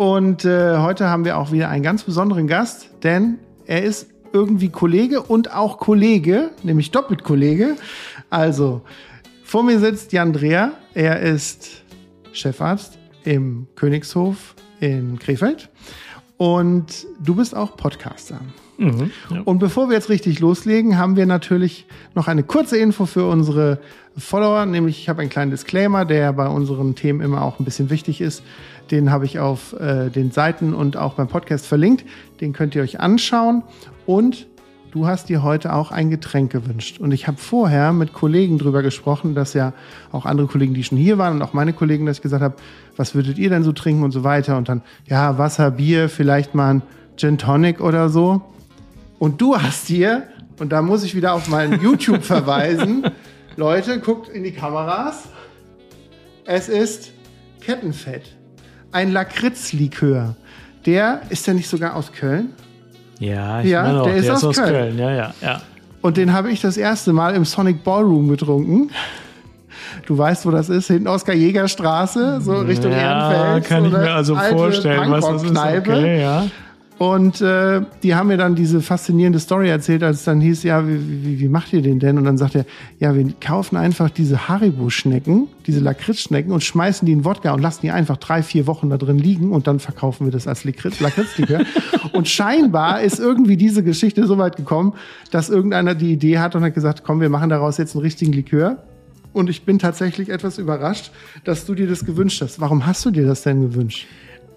Und äh, heute haben wir auch wieder einen ganz besonderen Gast, denn er ist irgendwie Kollege und auch Kollege, nämlich doppelt Kollege. Also, vor mir sitzt Jan Dreher. Er ist Chefarzt im Königshof in Krefeld. Und du bist auch Podcaster. Mhm, ja. Und bevor wir jetzt richtig loslegen, haben wir natürlich noch eine kurze Info für unsere Follower, nämlich ich habe einen kleinen Disclaimer, der bei unseren Themen immer auch ein bisschen wichtig ist. Den habe ich auf äh, den Seiten und auch beim Podcast verlinkt. Den könnt ihr euch anschauen. Und du hast dir heute auch ein Getränk gewünscht. Und ich habe vorher mit Kollegen drüber gesprochen, dass ja auch andere Kollegen, die schon hier waren und auch meine Kollegen, dass ich gesagt habe, was würdet ihr denn so trinken und so weiter. Und dann, ja, Wasser, Bier, vielleicht mal ein Gin Tonic oder so. Und du hast dir, und da muss ich wieder auf meinen YouTube verweisen, Leute, guckt in die Kameras. Es ist Kettenfett. Ein Lakritzlikör. Der ist ja nicht sogar aus Köln? Ja, ich ja meine auch, der, ist, der aus, ist aus Köln. Köln. Ja, ja, ja. Und den habe ich das erste Mal im Sonic Ballroom getrunken. Du weißt, wo das ist, hinten Oskar Jäger Straße, so Richtung ja, Ehrenfeld. kann ich mir also vorstellen, was das ist. Okay, ja. Und äh, die haben mir dann diese faszinierende Story erzählt, als es dann hieß, ja, wie, wie, wie macht ihr den denn? Und dann sagt er, ja, wir kaufen einfach diese Haribo-Schnecken, diese Lakritz-Schnecken und schmeißen die in Wodka und lassen die einfach drei, vier Wochen da drin liegen und dann verkaufen wir das als Lakritzlikör. und scheinbar ist irgendwie diese Geschichte so weit gekommen, dass irgendeiner die Idee hat und hat gesagt, komm, wir machen daraus jetzt einen richtigen Likör. Und ich bin tatsächlich etwas überrascht, dass du dir das gewünscht hast. Warum hast du dir das denn gewünscht?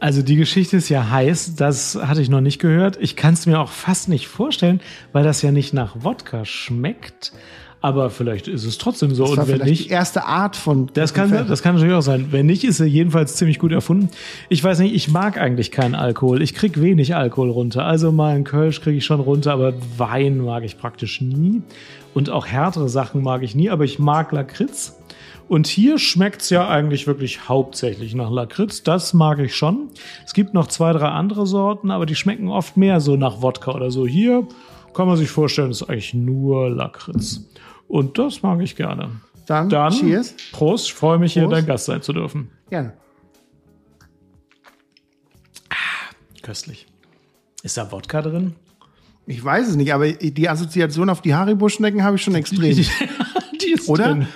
Also die Geschichte ist ja heiß, das hatte ich noch nicht gehört. Ich kann es mir auch fast nicht vorstellen, weil das ja nicht nach Wodka schmeckt. Aber vielleicht ist es trotzdem so. Das war und wenn nicht, die erste Art von. Das kann, das kann natürlich auch sein. Wenn nicht, ist er jedenfalls ziemlich gut erfunden. Ich weiß nicht, ich mag eigentlich keinen Alkohol. Ich krieg wenig Alkohol runter. Also mal einen Kölsch kriege ich schon runter, aber Wein mag ich praktisch nie. Und auch härtere Sachen mag ich nie, aber ich mag Lakritz. Und hier schmeckt es ja eigentlich wirklich hauptsächlich nach Lakritz. Das mag ich schon. Es gibt noch zwei, drei andere Sorten, aber die schmecken oft mehr so nach Wodka oder so. Hier kann man sich vorstellen, ist eigentlich nur Lakritz. Und das mag ich gerne. Dann, Dann cheers. Prost, ich freue mich, Prost. hier dein Gast sein zu dürfen. Gerne. Ah, köstlich. Ist da Wodka drin? Ich weiß es nicht, aber die Assoziation auf die Haribo-Schnecken habe ich schon extrem. die ist Oder? Drin.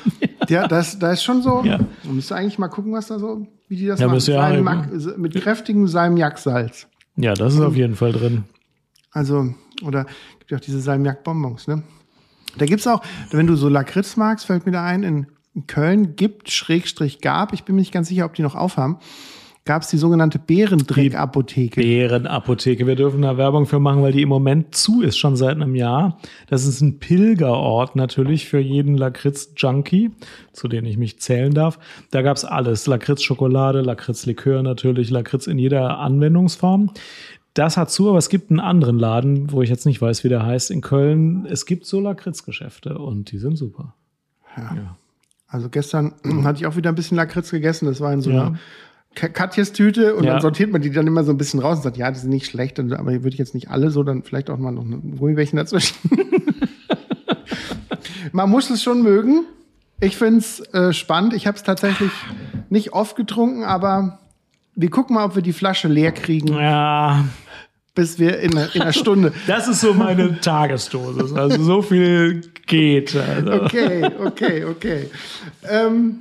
Ja, das, da ist schon so. Ja. Man müsste eigentlich mal gucken, was da so, wie die das ja, machen. Ja Mac, mit kräftigem Salmiaksalz. Ja, das ist auf jeden Fall drin. Also, oder gibt ja auch diese Salmiak-Bonbons, ne? Da gibt's auch, wenn du so Lakritz magst, fällt mir da ein, in Köln gibt, Schrägstrich gab, ich bin mir nicht ganz sicher, ob die noch aufhaben, gab es die sogenannte Bärendreck-Apotheke. Bärenapotheke. Wir dürfen da Werbung für machen, weil die im Moment zu ist, schon seit einem Jahr. Das ist ein Pilgerort natürlich für jeden Lakritz-Junkie, zu denen ich mich zählen darf. Da gab es alles. Lakritz-Schokolade, Lakritz-Likör natürlich, Lakritz in jeder Anwendungsform. Das hat zu, aber es gibt einen anderen Laden, wo ich jetzt nicht weiß, wie der heißt, in Köln. Es gibt so Lakritz-Geschäfte und die sind super. Ja. ja. Also gestern hatte ich auch wieder ein bisschen Lakritz gegessen. Das war in so einer Katjes Tüte und ja. dann sortiert man die dann immer so ein bisschen raus und sagt, ja, die sind nicht schlecht, aber würde ich jetzt nicht alle so, dann vielleicht auch mal noch ein Gummibärchen dazwischen. man muss es schon mögen. Ich finde es äh, spannend. Ich habe es tatsächlich nicht oft getrunken, aber wir gucken mal, ob wir die Flasche leer kriegen. Ja. Bis wir in, in einer Stunde. Das ist so meine Tagesdosis. Also so viel geht. Also. Okay, okay, okay. Ähm,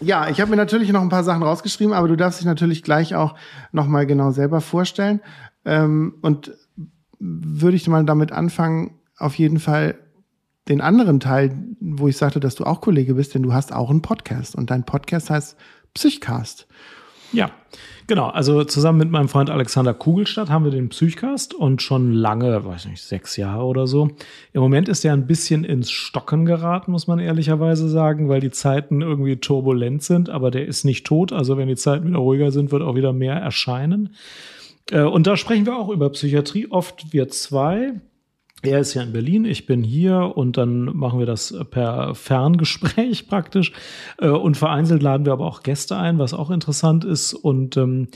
ja, ich habe mir natürlich noch ein paar Sachen rausgeschrieben, aber du darfst dich natürlich gleich auch noch mal genau selber vorstellen. Ähm, und würde ich mal damit anfangen, auf jeden Fall den anderen Teil, wo ich sagte, dass du auch Kollege bist, denn du hast auch einen Podcast und dein Podcast heißt Psychcast. Ja, genau. Also zusammen mit meinem Freund Alexander Kugelstadt haben wir den Psychcast und schon lange, weiß nicht, sechs Jahre oder so. Im Moment ist er ein bisschen ins Stocken geraten, muss man ehrlicherweise sagen, weil die Zeiten irgendwie turbulent sind, aber der ist nicht tot. Also wenn die Zeiten wieder ruhiger sind, wird auch wieder mehr erscheinen. Äh, und da sprechen wir auch über Psychiatrie, oft wir zwei. Er ist ja in Berlin, ich bin hier und dann machen wir das per Ferngespräch praktisch. Äh, und vereinzelt laden wir aber auch Gäste ein, was auch interessant ist. Und ähm,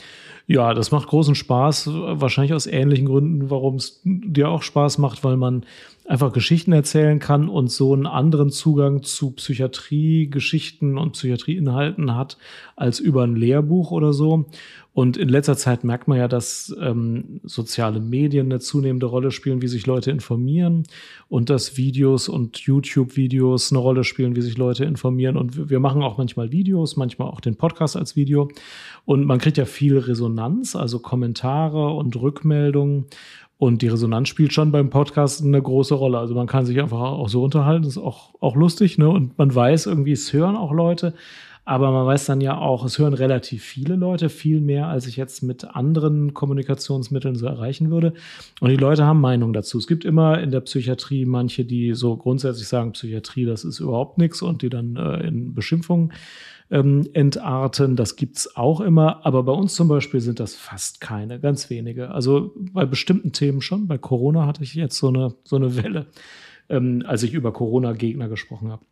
ja, das macht großen Spaß, wahrscheinlich aus ähnlichen Gründen, warum es dir auch Spaß macht, weil man einfach Geschichten erzählen kann und so einen anderen Zugang zu Psychiatrie, Geschichten und Psychiatrieinhalten hat als über ein Lehrbuch oder so. Und in letzter Zeit merkt man ja, dass ähm, soziale Medien eine zunehmende Rolle spielen, wie sich Leute informieren und dass Videos und YouTube-Videos eine Rolle spielen, wie sich Leute informieren. Und wir machen auch manchmal Videos, manchmal auch den Podcast als Video. Und man kriegt ja viel Resonanz, also Kommentare und Rückmeldungen. Und die Resonanz spielt schon beim Podcast eine große Rolle. Also man kann sich einfach auch so unterhalten, das ist auch, auch lustig, ne? Und man weiß irgendwie, es hören auch Leute. Aber man weiß dann ja auch, es hören relativ viele Leute, viel mehr, als ich jetzt mit anderen Kommunikationsmitteln so erreichen würde. Und die Leute haben Meinung dazu. Es gibt immer in der Psychiatrie manche, die so grundsätzlich sagen, Psychiatrie, das ist überhaupt nichts und die dann äh, in Beschimpfungen ähm, entarten. Das gibt's auch immer. Aber bei uns zum Beispiel sind das fast keine, ganz wenige. Also bei bestimmten Themen schon. Bei Corona hatte ich jetzt so eine, so eine Welle, ähm, als ich über Corona-Gegner gesprochen habe.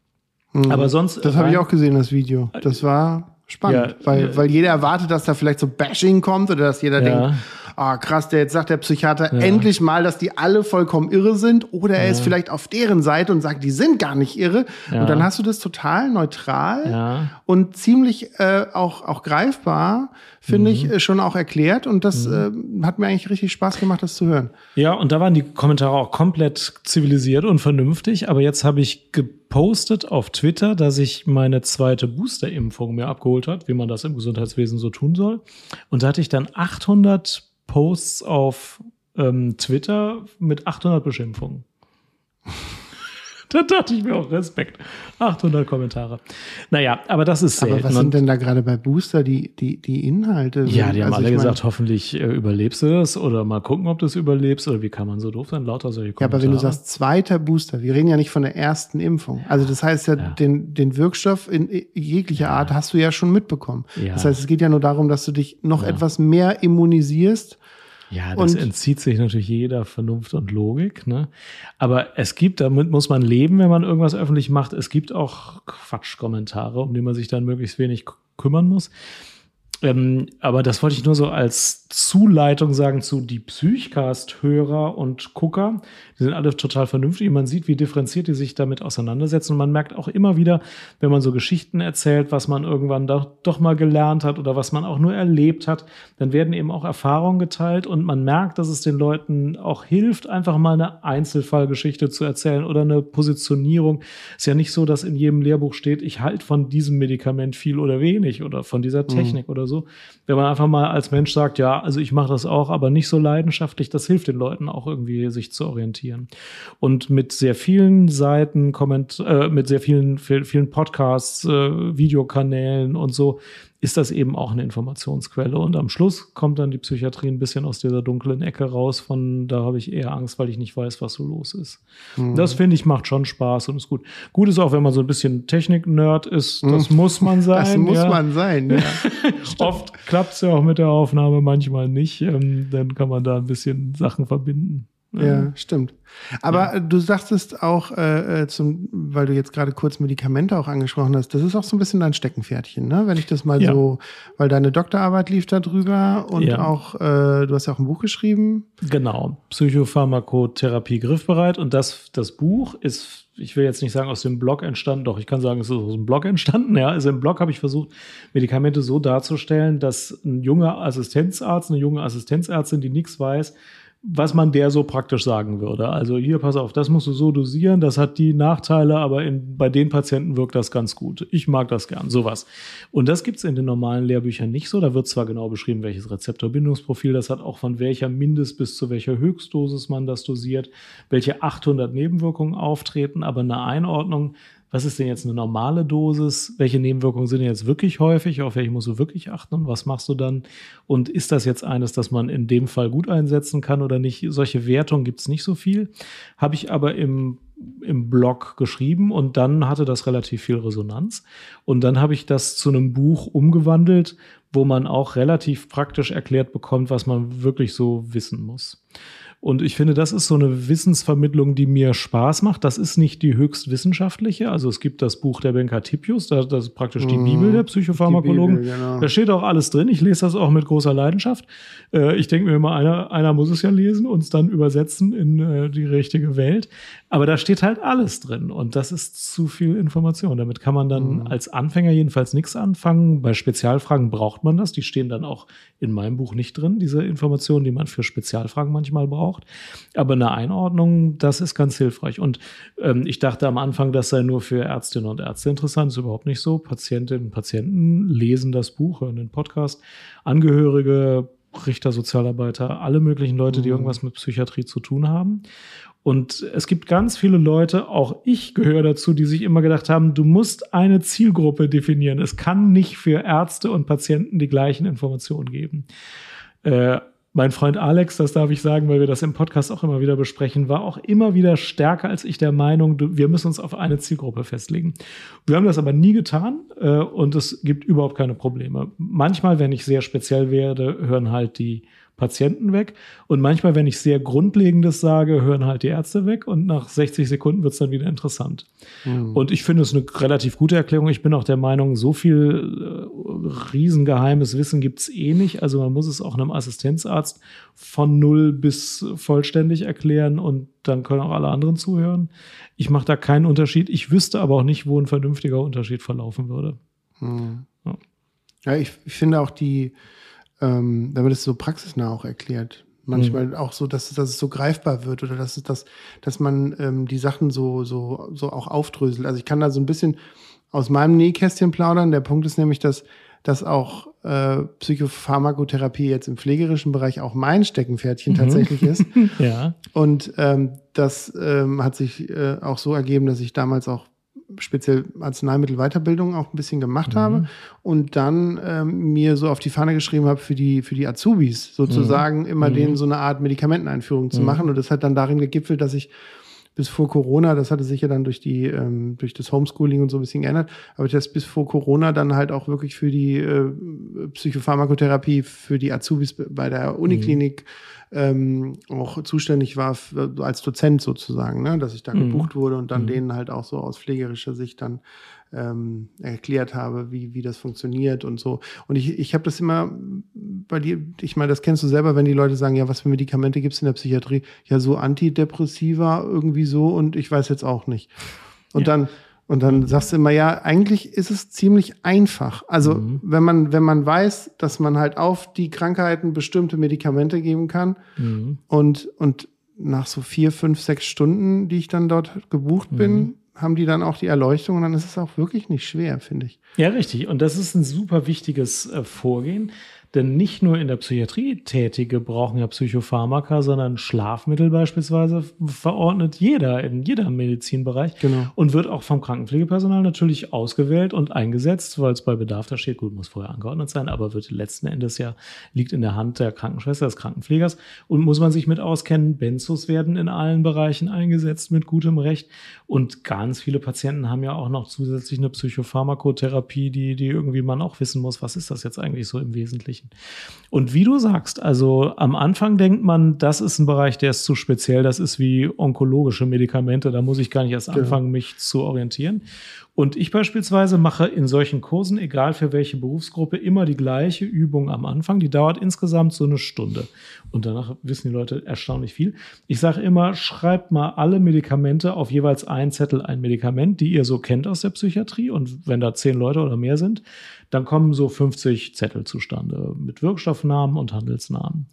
Mhm. Aber sonst. Das habe ich auch gesehen, das Video. Das war spannend, ja, weil, weil jeder erwartet, dass da vielleicht so Bashing kommt oder dass jeder ja. denkt, ah krass, der jetzt sagt der Psychiater ja. endlich mal, dass die alle vollkommen irre sind oder er ist vielleicht auf deren Seite und sagt, die sind gar nicht irre. Und dann hast du das total neutral und ziemlich äh, auch, auch greifbar, finde mhm. ich, äh, schon auch erklärt und das mhm. äh, hat mir eigentlich richtig Spaß gemacht, das zu hören. Ja, und da waren die Kommentare auch komplett zivilisiert und vernünftig, aber jetzt habe ich gepostet auf Twitter, dass ich meine zweite Booster-Impfung mir abgeholt hat, wie man das im Gesundheitswesen so tun soll. Und da hatte ich dann 800 Posts auf ähm, Twitter mit 800 Beschimpfungen. da dachte ich mir auch Respekt. 800 Kommentare. Naja, aber das ist selten. Aber was sind denn da gerade bei Booster die, die, die Inhalte? Ja, die haben also alle gesagt, hoffentlich äh, überlebst du das oder mal gucken, ob du es überlebst oder wie kann man so doof sein? Lauter solche Kommentare. Ja, aber wenn du sagst zweiter Booster, wir reden ja nicht von der ersten Impfung. Also das heißt ja, ja. Den, den Wirkstoff in jeglicher ja. Art hast du ja schon mitbekommen. Ja. Das heißt, es geht ja nur darum, dass du dich noch etwas mehr immunisierst ja, das und entzieht sich natürlich jeder Vernunft und Logik. Ne? Aber es gibt, damit muss man leben, wenn man irgendwas öffentlich macht. Es gibt auch Quatschkommentare, um die man sich dann möglichst wenig kümmern muss. Ähm, aber das wollte ich nur so als Zuleitung sagen zu die Psychcast-Hörer und Gucker. Die sind alle total vernünftig. Man sieht, wie differenziert die sich damit auseinandersetzen. Und man merkt auch immer wieder, wenn man so Geschichten erzählt, was man irgendwann doch, doch mal gelernt hat oder was man auch nur erlebt hat, dann werden eben auch Erfahrungen geteilt und man merkt, dass es den Leuten auch hilft, einfach mal eine Einzelfallgeschichte zu erzählen oder eine Positionierung. Ist ja nicht so, dass in jedem Lehrbuch steht, ich halte von diesem Medikament viel oder wenig oder von dieser mhm. Technik mhm. oder so. Wenn man einfach mal als Mensch sagt, ja, also ich mache das auch, aber nicht so leidenschaftlich, das hilft den Leuten auch irgendwie, sich zu orientieren. Und mit sehr vielen Seiten, Komment äh, mit sehr vielen, vielen Podcasts, äh, Videokanälen und so, ist das eben auch eine Informationsquelle. Und am Schluss kommt dann die Psychiatrie ein bisschen aus dieser dunklen Ecke raus, von da habe ich eher Angst, weil ich nicht weiß, was so los ist. Mhm. Das finde ich macht schon Spaß und ist gut. Gut ist auch, wenn man so ein bisschen Technik-Nerd ist, das mhm. muss man sein. Das muss ja. man sein, ja. Oft klappt es ja auch mit der Aufnahme, manchmal nicht. Ähm, dann kann man da ein bisschen Sachen verbinden. Ja, stimmt. Aber ja. du sagtest auch, äh, äh, zum, weil du jetzt gerade kurz Medikamente auch angesprochen hast, das ist auch so ein bisschen dein Steckenpferdchen, ne? Wenn ich das mal ja. so, weil deine Doktorarbeit lief da drüber und ja. auch, äh, du hast ja auch ein Buch geschrieben. Genau, Psychopharmakotherapie griffbereit. Und das, das Buch ist ich will jetzt nicht sagen aus dem Blog entstanden, doch ich kann sagen, es ist aus dem Blog entstanden. Ja, also im Blog habe ich versucht, Medikamente so darzustellen, dass ein junger Assistenzarzt, eine junge Assistenzärztin, die nichts weiß, was man der so praktisch sagen würde. Also hier, pass auf, das musst du so dosieren, das hat die Nachteile, aber in, bei den Patienten wirkt das ganz gut. Ich mag das gern, sowas. Und das gibt's in den normalen Lehrbüchern nicht so. Da wird zwar genau beschrieben, welches Rezeptorbindungsprofil das hat, auch von welcher Mindest- bis zu welcher Höchstdosis man das dosiert, welche 800 Nebenwirkungen auftreten, aber eine Einordnung was ist denn jetzt eine normale Dosis? Welche Nebenwirkungen sind jetzt wirklich häufig? Auf welche musst du wirklich achten? Und was machst du dann? Und ist das jetzt eines, das man in dem Fall gut einsetzen kann oder nicht? Solche Wertungen gibt es nicht so viel. Habe ich aber im im Blog geschrieben und dann hatte das relativ viel Resonanz. Und dann habe ich das zu einem Buch umgewandelt, wo man auch relativ praktisch erklärt bekommt, was man wirklich so wissen muss. Und ich finde, das ist so eine Wissensvermittlung, die mir Spaß macht. Das ist nicht die höchst wissenschaftliche. Also es gibt das Buch der Benka Tipius, das ist praktisch die mhm. Bibel der Psychopharmakologen. Bibel, genau. Da steht auch alles drin. Ich lese das auch mit großer Leidenschaft. Äh, ich denke mir immer, einer, einer muss es ja lesen und es dann übersetzen in äh, die richtige Welt. Aber da steht halt alles drin und das ist zu viel Information. Damit kann man dann mhm. als Anfänger jedenfalls nichts anfangen. Bei Spezialfragen braucht man das. Die stehen dann auch in meinem Buch nicht drin, diese Informationen, die man für Spezialfragen manchmal braucht braucht. Aber eine Einordnung, das ist ganz hilfreich. Und ähm, ich dachte am Anfang, das sei nur für Ärztinnen und Ärzte interessant. Das ist überhaupt nicht so. Patientinnen und Patienten lesen das Buch, hören den Podcast. Angehörige, Richter, Sozialarbeiter, alle möglichen Leute, die mhm. irgendwas mit Psychiatrie zu tun haben. Und es gibt ganz viele Leute, auch ich gehöre dazu, die sich immer gedacht haben, du musst eine Zielgruppe definieren. Es kann nicht für Ärzte und Patienten die gleichen Informationen geben. Äh, mein Freund Alex, das darf ich sagen, weil wir das im Podcast auch immer wieder besprechen, war auch immer wieder stärker als ich der Meinung, wir müssen uns auf eine Zielgruppe festlegen. Wir haben das aber nie getan äh, und es gibt überhaupt keine Probleme. Manchmal, wenn ich sehr speziell werde, hören halt die Patienten weg. Und manchmal, wenn ich sehr Grundlegendes sage, hören halt die Ärzte weg und nach 60 Sekunden wird es dann wieder interessant. Mhm. Und ich finde es eine relativ gute Erklärung. Ich bin auch der Meinung, so viel äh, riesengeheimes Wissen gibt es eh nicht. Also man muss es auch einem Assistenzarzt von null bis vollständig erklären und dann können auch alle anderen zuhören. Ich mache da keinen Unterschied. Ich wüsste aber auch nicht, wo ein vernünftiger Unterschied verlaufen würde. Mhm. Ja. ja, ich, ich finde auch die ähm, man das so praxisnah auch erklärt. Manchmal mhm. auch so, dass, dass es so greifbar wird oder dass, dass, dass man ähm, die Sachen so, so, so auch aufdröselt. Also ich kann da so ein bisschen aus meinem Nähkästchen plaudern. Der Punkt ist nämlich, dass, dass auch äh, Psychopharmakotherapie jetzt im pflegerischen Bereich auch mein Steckenpferdchen mhm. tatsächlich ist. ja. Und ähm, das ähm, hat sich äh, auch so ergeben, dass ich damals auch speziell Arzneimittelweiterbildung auch ein bisschen gemacht mhm. habe und dann ähm, mir so auf die Fahne geschrieben habe, für die, für die Azubis sozusagen mhm. immer mhm. denen so eine Art Medikamenteneinführung zu mhm. machen. Und das hat dann darin gegipfelt, dass ich bis vor Corona, das hatte sich ja dann durch die ähm, durch das Homeschooling und so ein bisschen geändert, aber das bis vor Corona dann halt auch wirklich für die äh, Psychopharmakotherapie für die Azubis bei der Uniklinik mhm. Ähm, auch zuständig war als Dozent sozusagen, ne? dass ich da mhm. gebucht wurde und dann mhm. denen halt auch so aus pflegerischer Sicht dann ähm, erklärt habe, wie, wie das funktioniert und so. Und ich, ich habe das immer bei dir, ich meine, das kennst du selber, wenn die Leute sagen, ja, was für Medikamente gibt es in der Psychiatrie? Ja, so Antidepressiva irgendwie so und ich weiß jetzt auch nicht. Und ja. dann und dann sagst du immer, ja, eigentlich ist es ziemlich einfach. Also, mhm. wenn man, wenn man weiß, dass man halt auf die Krankheiten bestimmte Medikamente geben kann mhm. und, und nach so vier, fünf, sechs Stunden, die ich dann dort gebucht bin, mhm haben die dann auch die Erleuchtung und dann ist es auch wirklich nicht schwer, finde ich. Ja, richtig. Und das ist ein super wichtiges äh, Vorgehen. Denn nicht nur in der Psychiatrie Tätige brauchen ja Psychopharmaka, sondern Schlafmittel beispielsweise verordnet jeder in jedem Medizinbereich genau. und wird auch vom Krankenpflegepersonal natürlich ausgewählt und eingesetzt, weil es bei Bedarf da steht. Gut, muss vorher angeordnet sein, aber wird letzten Endes ja liegt in der Hand der Krankenschwester, des Krankenpflegers und muss man sich mit auskennen. Benzos werden in allen Bereichen eingesetzt mit gutem Recht und ganz viele Patienten haben ja auch noch zusätzlich eine Psychopharmakotherapie, die, die irgendwie man auch wissen muss, was ist das jetzt eigentlich so im Wesentlichen? Wesentlichen. Und wie du sagst, also am Anfang denkt man, das ist ein Bereich, der ist zu speziell, das ist wie onkologische Medikamente, da muss ich gar nicht erst anfangen, mich zu orientieren. Und ich beispielsweise mache in solchen Kursen, egal für welche Berufsgruppe, immer die gleiche Übung am Anfang. Die dauert insgesamt so eine Stunde. Und danach wissen die Leute erstaunlich viel. Ich sage immer, schreibt mal alle Medikamente auf jeweils einen Zettel ein Medikament, die ihr so kennt aus der Psychiatrie. Und wenn da zehn Leute oder mehr sind, dann kommen so 50 Zettel zustande mit Wirkstoffnamen und Handelsnamen.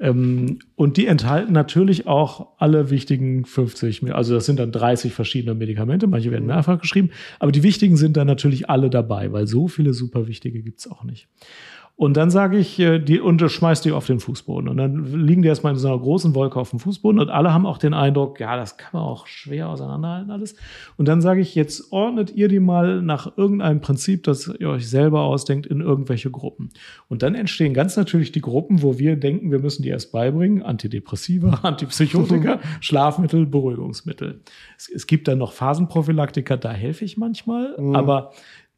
Ähm, und die enthalten natürlich auch alle wichtigen 50, also das sind dann 30 verschiedene Medikamente, manche werden mehrfach geschrieben, aber die wichtigen sind dann natürlich alle dabei, weil so viele super wichtige gibt es auch nicht. Und dann sage ich, äh, die, und schmeiß die auf den Fußboden. Und dann liegen die erstmal in so einer großen Wolke auf dem Fußboden und alle haben auch den Eindruck, ja, das kann man auch schwer auseinanderhalten alles. Und dann sage ich, jetzt ordnet ihr die mal nach irgendeinem Prinzip, das ihr euch selber ausdenkt, in irgendwelche Gruppen. Und dann entstehen ganz natürlich die Gruppen, wo wir denken, wir müssen die erst beibringen. Antidepressiva, Antipsychotika, Schlafmittel, Beruhigungsmittel. Es, es, gibt dann noch Phasenprophylaktika, da helfe ich manchmal, mhm. aber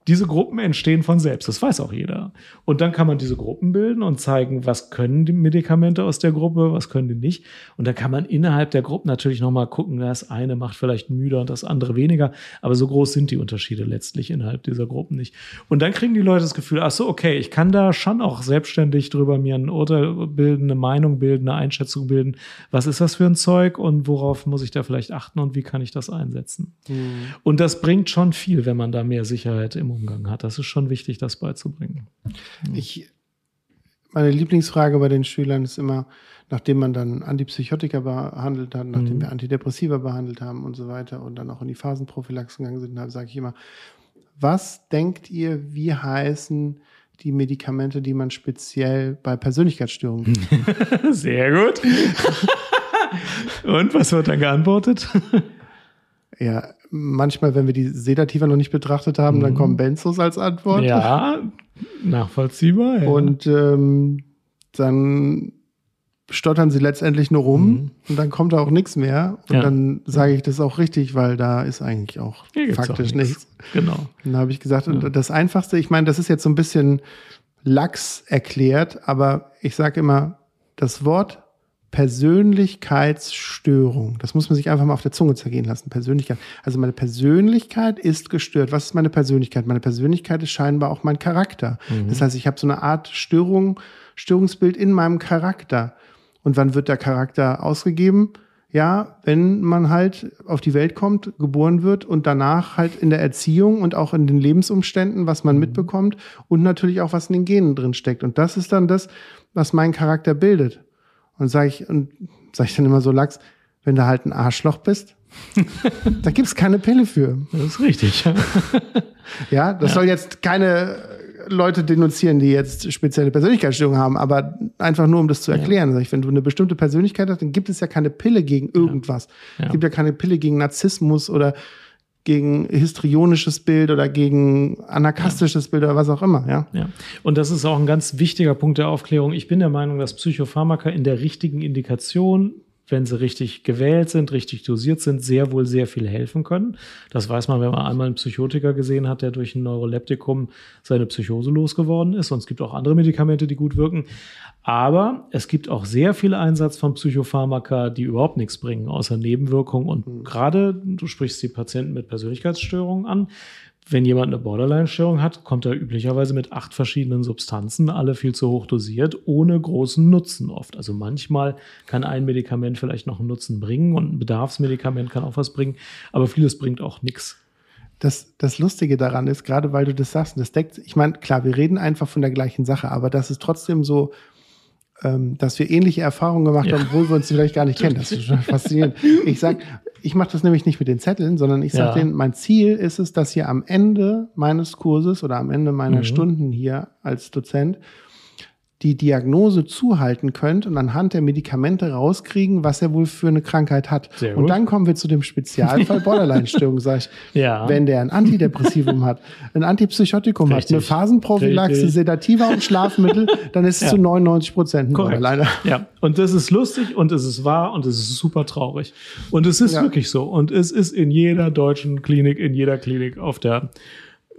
diese Gruppen entstehen von selbst. Das weiß auch jeder. Und dann kann man diese Gruppen bilden und zeigen, was können die Medikamente aus der Gruppe, was können die nicht. Und dann kann man innerhalb der Gruppen natürlich nochmal gucken, das eine macht vielleicht müder und das andere weniger. Aber so groß sind die Unterschiede letztlich innerhalb dieser Gruppen nicht. Und dann kriegen die Leute das Gefühl, ach so, okay, ich kann da schon auch selbstständig drüber mir ein Urteil bilden, eine Meinung bilden, eine Einschätzung bilden. Was ist das für ein Zeug und worauf muss ich da vielleicht achten und wie kann ich das einsetzen? Mhm. Und das bringt schon viel, wenn man da mehr Sicherheit im Umgang hat. Das ist schon wichtig, das beizubringen. Ich, meine Lieblingsfrage bei den Schülern ist immer, nachdem man dann Antipsychotika behandelt hat, nachdem mhm. wir Antidepressiva behandelt haben und so weiter und dann auch in die Phasenprophylaxe gegangen sind, sage ich immer, was denkt ihr, wie heißen die Medikamente, die man speziell bei Persönlichkeitsstörungen Sehr gut. und was wird dann geantwortet? Ja, manchmal, wenn wir die Sedativa noch nicht betrachtet haben, mhm. dann kommen Benzos als Antwort. Ja, nachvollziehbar. Ja. Und ähm, dann stottern sie letztendlich nur rum mhm. und dann kommt da auch nichts mehr. Und ja. dann sage ich das auch richtig, weil da ist eigentlich auch faktisch auch nichts. nichts. Genau. Und dann habe ich gesagt, ja. das Einfachste, ich meine, das ist jetzt so ein bisschen lax erklärt, aber ich sage immer, das Wort Persönlichkeitsstörung. Das muss man sich einfach mal auf der Zunge zergehen lassen. Persönlichkeit. Also meine Persönlichkeit ist gestört. Was ist meine Persönlichkeit? Meine Persönlichkeit ist scheinbar auch mein Charakter. Mhm. Das heißt, ich habe so eine Art Störung, Störungsbild in meinem Charakter. Und wann wird der Charakter ausgegeben? Ja, wenn man halt auf die Welt kommt, geboren wird und danach halt in der Erziehung und auch in den Lebensumständen, was man mhm. mitbekommt und natürlich auch was in den Genen drin steckt. Und das ist dann das, was meinen Charakter bildet. Und sage ich, und sage ich dann immer so Lachs, wenn du halt ein Arschloch bist, da gibt's keine Pille für. Das ist richtig. ja, das ja. soll jetzt keine Leute denunzieren, die jetzt spezielle Persönlichkeitsstörungen haben, aber einfach nur, um das zu erklären. Ja. Sag ich, wenn du eine bestimmte Persönlichkeit hast, dann gibt es ja keine Pille gegen irgendwas. Ja. Es gibt ja keine Pille gegen Narzissmus oder gegen histrionisches Bild oder gegen anarkastisches ja. Bild oder was auch immer, ja. Ja. Und das ist auch ein ganz wichtiger Punkt der Aufklärung. Ich bin der Meinung, dass Psychopharmaka in der richtigen Indikation wenn sie richtig gewählt sind, richtig dosiert sind, sehr wohl sehr viel helfen können. Das weiß man, wenn man einmal einen Psychotiker gesehen hat, der durch ein Neuroleptikum seine Psychose losgeworden ist. Und es gibt auch andere Medikamente, die gut wirken. Aber es gibt auch sehr viel Einsatz von Psychopharmaka, die überhaupt nichts bringen, außer Nebenwirkungen. Und mhm. gerade, du sprichst die Patienten mit Persönlichkeitsstörungen an, wenn jemand eine Borderline-Störung hat, kommt er üblicherweise mit acht verschiedenen Substanzen, alle viel zu hoch dosiert, ohne großen Nutzen oft. Also manchmal kann ein Medikament vielleicht noch einen Nutzen bringen und ein Bedarfsmedikament kann auch was bringen, aber vieles bringt auch nichts. Das, das Lustige daran ist, gerade weil du das sagst, das deckt, ich meine, klar, wir reden einfach von der gleichen Sache, aber das ist trotzdem so, dass wir ähnliche Erfahrungen gemacht ja. haben, obwohl wir uns vielleicht gar nicht kennen. Das ist schon faszinierend. Ich sag, ich mache das nämlich nicht mit den Zetteln, sondern ich sage ja. denen, mein Ziel ist es, dass ihr am Ende meines Kurses oder am Ende meiner mhm. Stunden hier als Dozent die Diagnose zuhalten könnt und anhand der Medikamente rauskriegen, was er wohl für eine Krankheit hat. Sehr und dann kommen wir zu dem Spezialfall Borderline-Störung, sag ich. Ja. Wenn der ein Antidepressivum hat, ein Antipsychotikum Richtig. hat, eine Phasenprophylaxe, Richtig. Sedativa und Schlafmittel, dann ist es ja. zu 99 Prozent ein Borderline. Ja, und das ist lustig und es ist wahr und es ist super traurig. Und es ist ja. wirklich so. Und es ist in jeder deutschen Klinik, in jeder Klinik auf der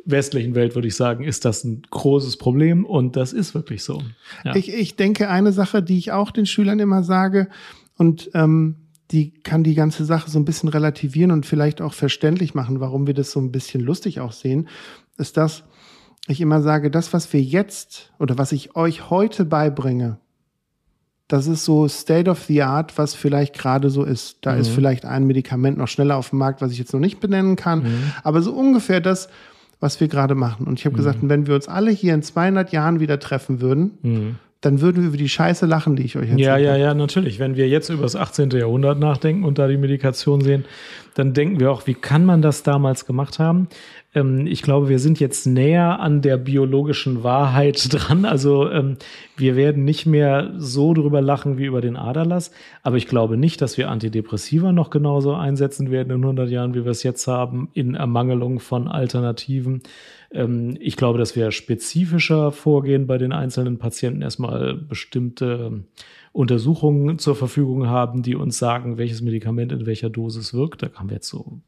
westlichen Welt, würde ich sagen, ist das ein großes Problem und das ist wirklich so. Ja. Ich, ich denke, eine Sache, die ich auch den Schülern immer sage und ähm, die kann die ganze Sache so ein bisschen relativieren und vielleicht auch verständlich machen, warum wir das so ein bisschen lustig auch sehen, ist, dass ich immer sage, das, was wir jetzt oder was ich euch heute beibringe, das ist so State of the Art, was vielleicht gerade so ist. Da mhm. ist vielleicht ein Medikament noch schneller auf dem Markt, was ich jetzt noch nicht benennen kann. Mhm. Aber so ungefähr das, was wir gerade machen. Und ich habe mhm. gesagt, wenn wir uns alle hier in 200 Jahren wieder treffen würden, mhm. Dann würden wir über die Scheiße lachen, die ich euch erzähle. Ja, ja, ja, natürlich. Wenn wir jetzt über das 18. Jahrhundert nachdenken und da die Medikation sehen, dann denken wir auch, wie kann man das damals gemacht haben? Ähm, ich glaube, wir sind jetzt näher an der biologischen Wahrheit dran. Also ähm, wir werden nicht mehr so drüber lachen wie über den Aderlass. Aber ich glaube nicht, dass wir Antidepressiva noch genauso einsetzen werden in 100 Jahren, wie wir es jetzt haben, in Ermangelung von Alternativen. Ähm, ich glaube, dass wir spezifischer vorgehen bei den einzelnen Patienten, erstmal bestimmte Untersuchungen zur Verfügung haben, die uns sagen, welches Medikament in welcher Dosis wirkt. Da haben wir jetzt so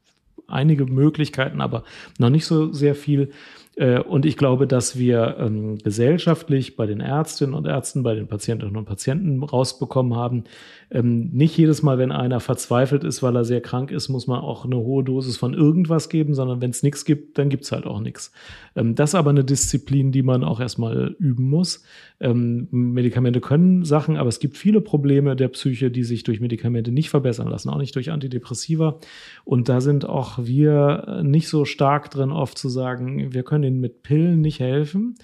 einige Möglichkeiten, aber noch nicht so sehr viel. Äh, und ich glaube, dass wir ähm, gesellschaftlich bei den Ärztinnen und Ärzten, bei den Patientinnen und Patienten rausbekommen haben, ähm, nicht jedes Mal, wenn einer verzweifelt ist, weil er sehr krank ist, muss man auch eine hohe Dosis von irgendwas geben, sondern wenn es nichts gibt, dann gibt es halt auch nichts. Ähm, das ist aber eine Disziplin, die man auch erstmal üben muss. Ähm, Medikamente können Sachen, aber es gibt viele Probleme der Psyche, die sich durch Medikamente nicht verbessern lassen, auch nicht durch Antidepressiva. Und da sind auch wir nicht so stark drin, oft zu sagen, wir können ihnen mit Pillen nicht helfen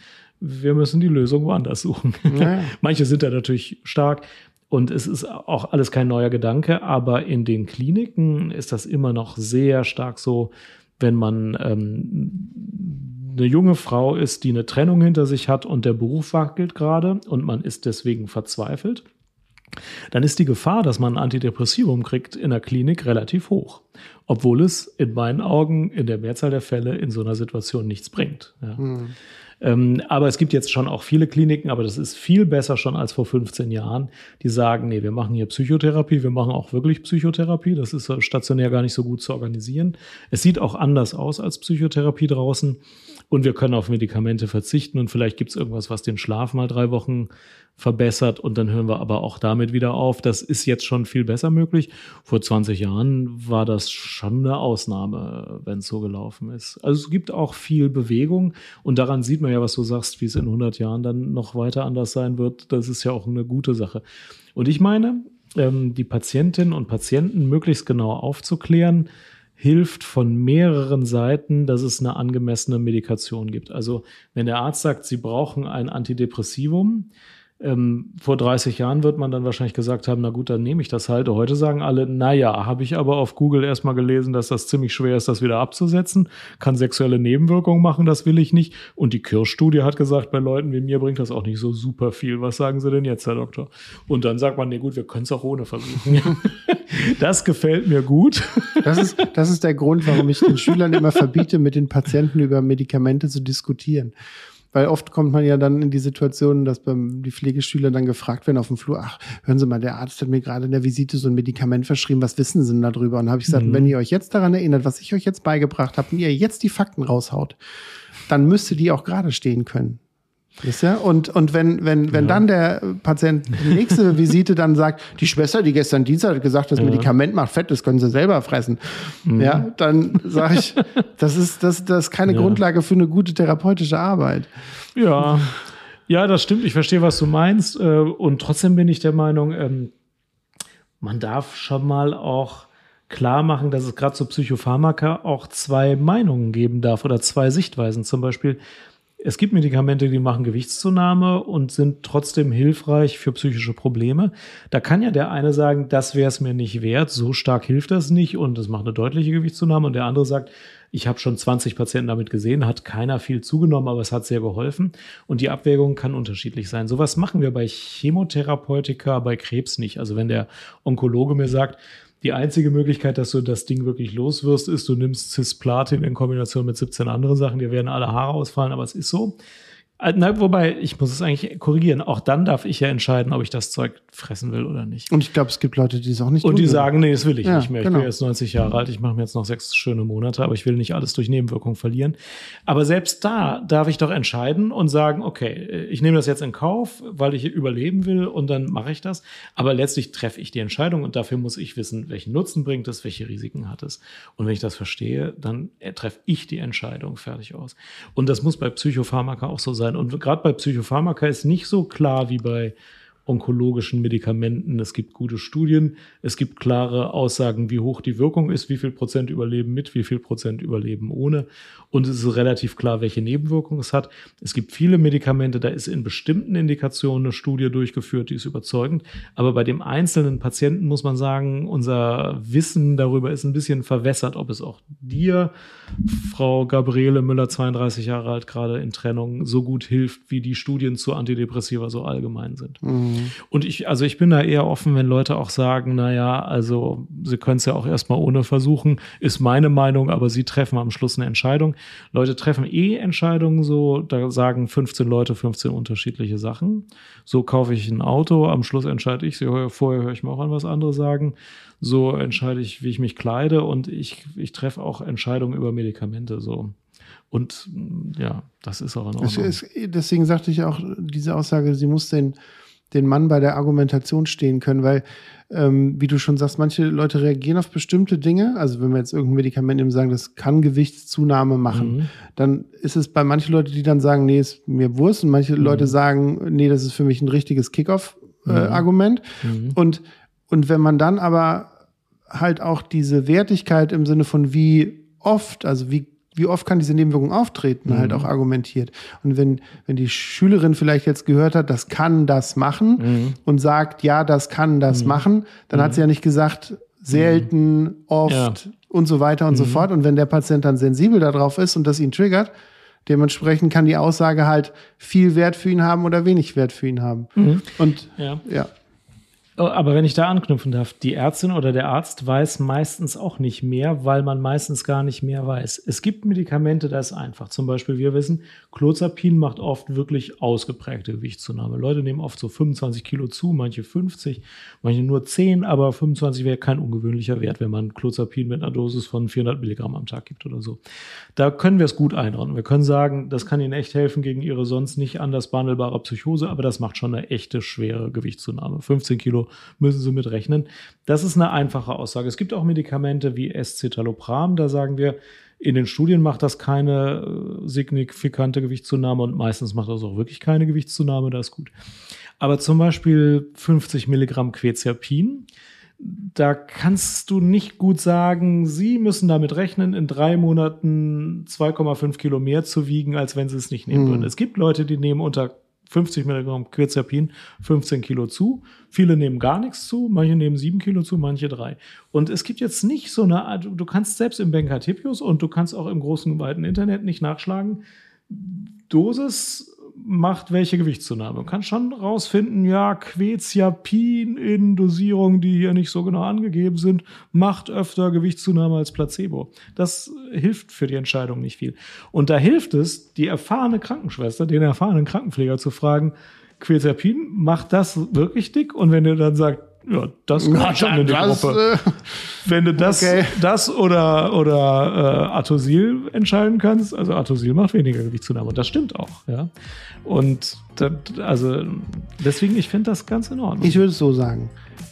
wir müssen die Lösung woanders suchen. Ja. Manche sind da natürlich stark. Und es ist auch alles kein neuer Gedanke, aber in den Kliniken ist das immer noch sehr stark so, wenn man ähm, eine junge Frau ist, die eine Trennung hinter sich hat und der Beruf wackelt gerade und man ist deswegen verzweifelt, dann ist die Gefahr, dass man ein Antidepressivum kriegt in der Klinik relativ hoch. Obwohl es in meinen Augen in der Mehrzahl der Fälle in so einer Situation nichts bringt. Ja. Mhm. Ähm, aber es gibt jetzt schon auch viele Kliniken, aber das ist viel besser schon als vor 15 Jahren, die sagen, nee, wir machen hier Psychotherapie, wir machen auch wirklich Psychotherapie. Das ist stationär gar nicht so gut zu organisieren. Es sieht auch anders aus als Psychotherapie draußen und wir können auf Medikamente verzichten und vielleicht gibt es irgendwas, was den Schlaf mal drei Wochen verbessert und dann hören wir aber auch damit wieder auf. Das ist jetzt schon viel besser möglich. Vor 20 Jahren war das schon eine Ausnahme, wenn es so gelaufen ist. Also es gibt auch viel Bewegung und daran sieht man ja, was du sagst, wie es in 100 Jahren dann noch weiter anders sein wird. Das ist ja auch eine gute Sache. Und ich meine, ähm, die Patientinnen und Patienten möglichst genau aufzuklären, hilft von mehreren Seiten, dass es eine angemessene Medikation gibt. Also wenn der Arzt sagt, Sie brauchen ein Antidepressivum, ähm, vor 30 Jahren wird man dann wahrscheinlich gesagt haben, na gut, dann nehme ich das halt. Heute sagen alle, naja, habe ich aber auf Google erstmal gelesen, dass das ziemlich schwer ist, das wieder abzusetzen, kann sexuelle Nebenwirkungen machen, das will ich nicht. Und die Kirsch-Studie hat gesagt, bei Leuten wie mir bringt das auch nicht so super viel. Was sagen Sie denn jetzt, Herr Doktor? Und dann sagt man, nee gut, wir können es auch ohne versuchen. das gefällt mir gut. Das ist, das ist der Grund, warum ich den Schülern immer verbiete, mit den Patienten über Medikamente zu diskutieren. Weil oft kommt man ja dann in die Situation, dass beim, die Pflegeschüler dann gefragt werden auf dem Flur, ach, hören Sie mal, der Arzt hat mir gerade in der Visite so ein Medikament verschrieben, was wissen Sie denn darüber? Und habe ich gesagt, mhm. wenn ihr euch jetzt daran erinnert, was ich euch jetzt beigebracht habe, und ihr jetzt die Fakten raushaut, dann müsste die auch gerade stehen können. Wisst ihr? Und, und wenn, wenn, wenn ja. dann der Patient die nächste Visite dann sagt, die Schwester, die gestern Dienstag hat gesagt, das ja. Medikament macht Fett, das können sie selber fressen. Mhm. Ja, dann sage ich, das ist, das, das ist keine ja. Grundlage für eine gute therapeutische Arbeit. Ja. Ja, das stimmt. Ich verstehe, was du meinst. Äh, und trotzdem bin ich der Meinung, ähm, man darf schon mal auch klar machen, dass es gerade zu Psychopharmaka auch zwei Meinungen geben darf oder zwei Sichtweisen. Zum Beispiel, es gibt Medikamente, die machen Gewichtszunahme und sind trotzdem hilfreich für psychische Probleme. Da kann ja der eine sagen, das wäre es mir nicht wert, so stark hilft das nicht und es macht eine deutliche Gewichtszunahme. Und der andere sagt, ich habe schon 20 Patienten damit gesehen, hat keiner viel zugenommen, aber es hat sehr geholfen. Und die Abwägung kann unterschiedlich sein. Sowas machen wir bei Chemotherapeutika, bei Krebs nicht. Also wenn der Onkologe mir sagt, die einzige Möglichkeit, dass du das Ding wirklich loswirst, ist, du nimmst Cisplatin in Kombination mit 17 anderen Sachen. Dir werden alle Haare ausfallen, aber es ist so. Äh, na, wobei, ich muss es eigentlich korrigieren. Auch dann darf ich ja entscheiden, ob ich das Zeug fressen will oder nicht. Und ich glaube, es gibt Leute, die es auch nicht Und die sagen, nee, das will ich ja, nicht mehr. Ich genau. bin jetzt 90 Jahre alt, ich mache mir jetzt noch sechs schöne Monate, aber ich will nicht alles durch Nebenwirkungen verlieren. Aber selbst da darf ich doch entscheiden und sagen, okay, ich nehme das jetzt in Kauf, weil ich überleben will und dann mache ich das. Aber letztlich treffe ich die Entscheidung und dafür muss ich wissen, welchen Nutzen bringt es, welche Risiken hat es. Und wenn ich das verstehe, dann treffe ich die Entscheidung fertig aus. Und das muss bei Psychopharmaka auch so sein sein. Und gerade bei Psychopharmaka ist nicht so klar wie bei onkologischen Medikamenten. Es gibt gute Studien, es gibt klare Aussagen, wie hoch die Wirkung ist, wie viel Prozent überleben mit, wie viel Prozent überleben ohne. Und es ist relativ klar, welche Nebenwirkungen es hat. Es gibt viele Medikamente, da ist in bestimmten Indikationen eine Studie durchgeführt, die ist überzeugend. Aber bei dem einzelnen Patienten muss man sagen, unser Wissen darüber ist ein bisschen verwässert, ob es auch dir, Frau Gabriele Müller, 32 Jahre alt, gerade in Trennung, so gut hilft, wie die Studien zu Antidepressiva so allgemein sind. Mhm. Und ich, also ich bin da eher offen, wenn Leute auch sagen, naja, also sie können es ja auch erstmal ohne versuchen, ist meine Meinung, aber sie treffen am Schluss eine Entscheidung. Leute treffen eh Entscheidungen so, da sagen 15 Leute 15 unterschiedliche Sachen. So kaufe ich ein Auto, am Schluss entscheide ich, vorher höre ich mir auch an, was andere sagen. So entscheide ich, wie ich mich kleide und ich, ich treffe auch Entscheidungen über Medikamente so. Und ja, das ist auch in Ordnung. Ist, deswegen sagte ich auch diese Aussage, sie muss den den Mann bei der Argumentation stehen können, weil, ähm, wie du schon sagst, manche Leute reagieren auf bestimmte Dinge. Also wenn wir jetzt irgendein Medikament eben sagen, das kann Gewichtszunahme machen, mhm. dann ist es bei manchen Leuten, die dann sagen, nee, ist mir Wurst, und manche mhm. Leute sagen, nee, das ist für mich ein richtiges Kickoff-Argument. Äh, mhm. Und, und wenn man dann aber halt auch diese Wertigkeit im Sinne von wie oft, also wie wie oft kann diese Nebenwirkung auftreten, halt mhm. halt auch argumentiert. Und wenn, wenn die Schülerin vielleicht jetzt gehört hat, das kann das machen mhm. und sagt, ja, das kann das mhm. machen, dann hat sie ja nicht gesagt, selten, mhm. oft ja. und so weiter und so mhm. fort. Und wenn der Patient dann sensibel darauf ist und das ihn triggert, dementsprechend kann die Aussage halt viel Wert für ihn haben oder wenig Wert für ihn haben. Mhm. Und ja. ja. Oh, aber wenn ich da anknüpfen darf, die Ärztin oder der Arzt weiß meistens auch nicht mehr, weil man meistens gar nicht mehr weiß. Es gibt Medikamente, das ist einfach. Zum Beispiel, wir wissen, Clozapin macht oft wirklich ausgeprägte Gewichtszunahme. Leute nehmen oft so 25 Kilo zu, manche 50, manche nur 10, aber 25 wäre kein ungewöhnlicher Wert, wenn man Clozapin mit einer Dosis von 400 Milligramm am Tag gibt oder so. Da können wir es gut einordnen. Wir können sagen, das kann Ihnen echt helfen gegen Ihre sonst nicht anders behandelbare Psychose, aber das macht schon eine echte schwere Gewichtszunahme. 15 Kilo müssen Sie mit rechnen. Das ist eine einfache Aussage. Es gibt auch Medikamente wie Escitalopram, da sagen wir, in den Studien macht das keine äh, signifikante Gewichtszunahme und meistens macht das auch wirklich keine Gewichtszunahme, das ist gut. Aber zum Beispiel 50 Milligramm Quetiapin, da kannst du nicht gut sagen, sie müssen damit rechnen, in drei Monaten 2,5 Kilo mehr zu wiegen, als wenn sie es nicht nehmen mhm. würden. Es gibt Leute, die nehmen unter 50 Milligramm Quercetin 15 Kilo zu. Viele nehmen gar nichts zu, manche nehmen 7 Kilo zu, manche 3. Und es gibt jetzt nicht so eine Art, du kannst selbst im Benkatipius und du kannst auch im großen, weiten Internet nicht nachschlagen, Dosis macht welche Gewichtszunahme. Man kann schon rausfinden, ja, Quetiapin in Dosierungen, die hier nicht so genau angegeben sind, macht öfter Gewichtszunahme als Placebo. Das hilft für die Entscheidung nicht viel. Und da hilft es, die erfahrene Krankenschwester, den erfahrenen Krankenpfleger zu fragen, Quetiapin, macht das wirklich dick? Und wenn er dann sagt, ja, das gehört schon in die das, Gruppe. Äh, Wenn du das, okay. das oder, oder äh, Atosil entscheiden kannst, also Atosil macht weniger Gewichtszunahme und das stimmt auch, ja. Und das, also deswegen, ich finde das ganz in Ordnung. Ich würde es so sagen.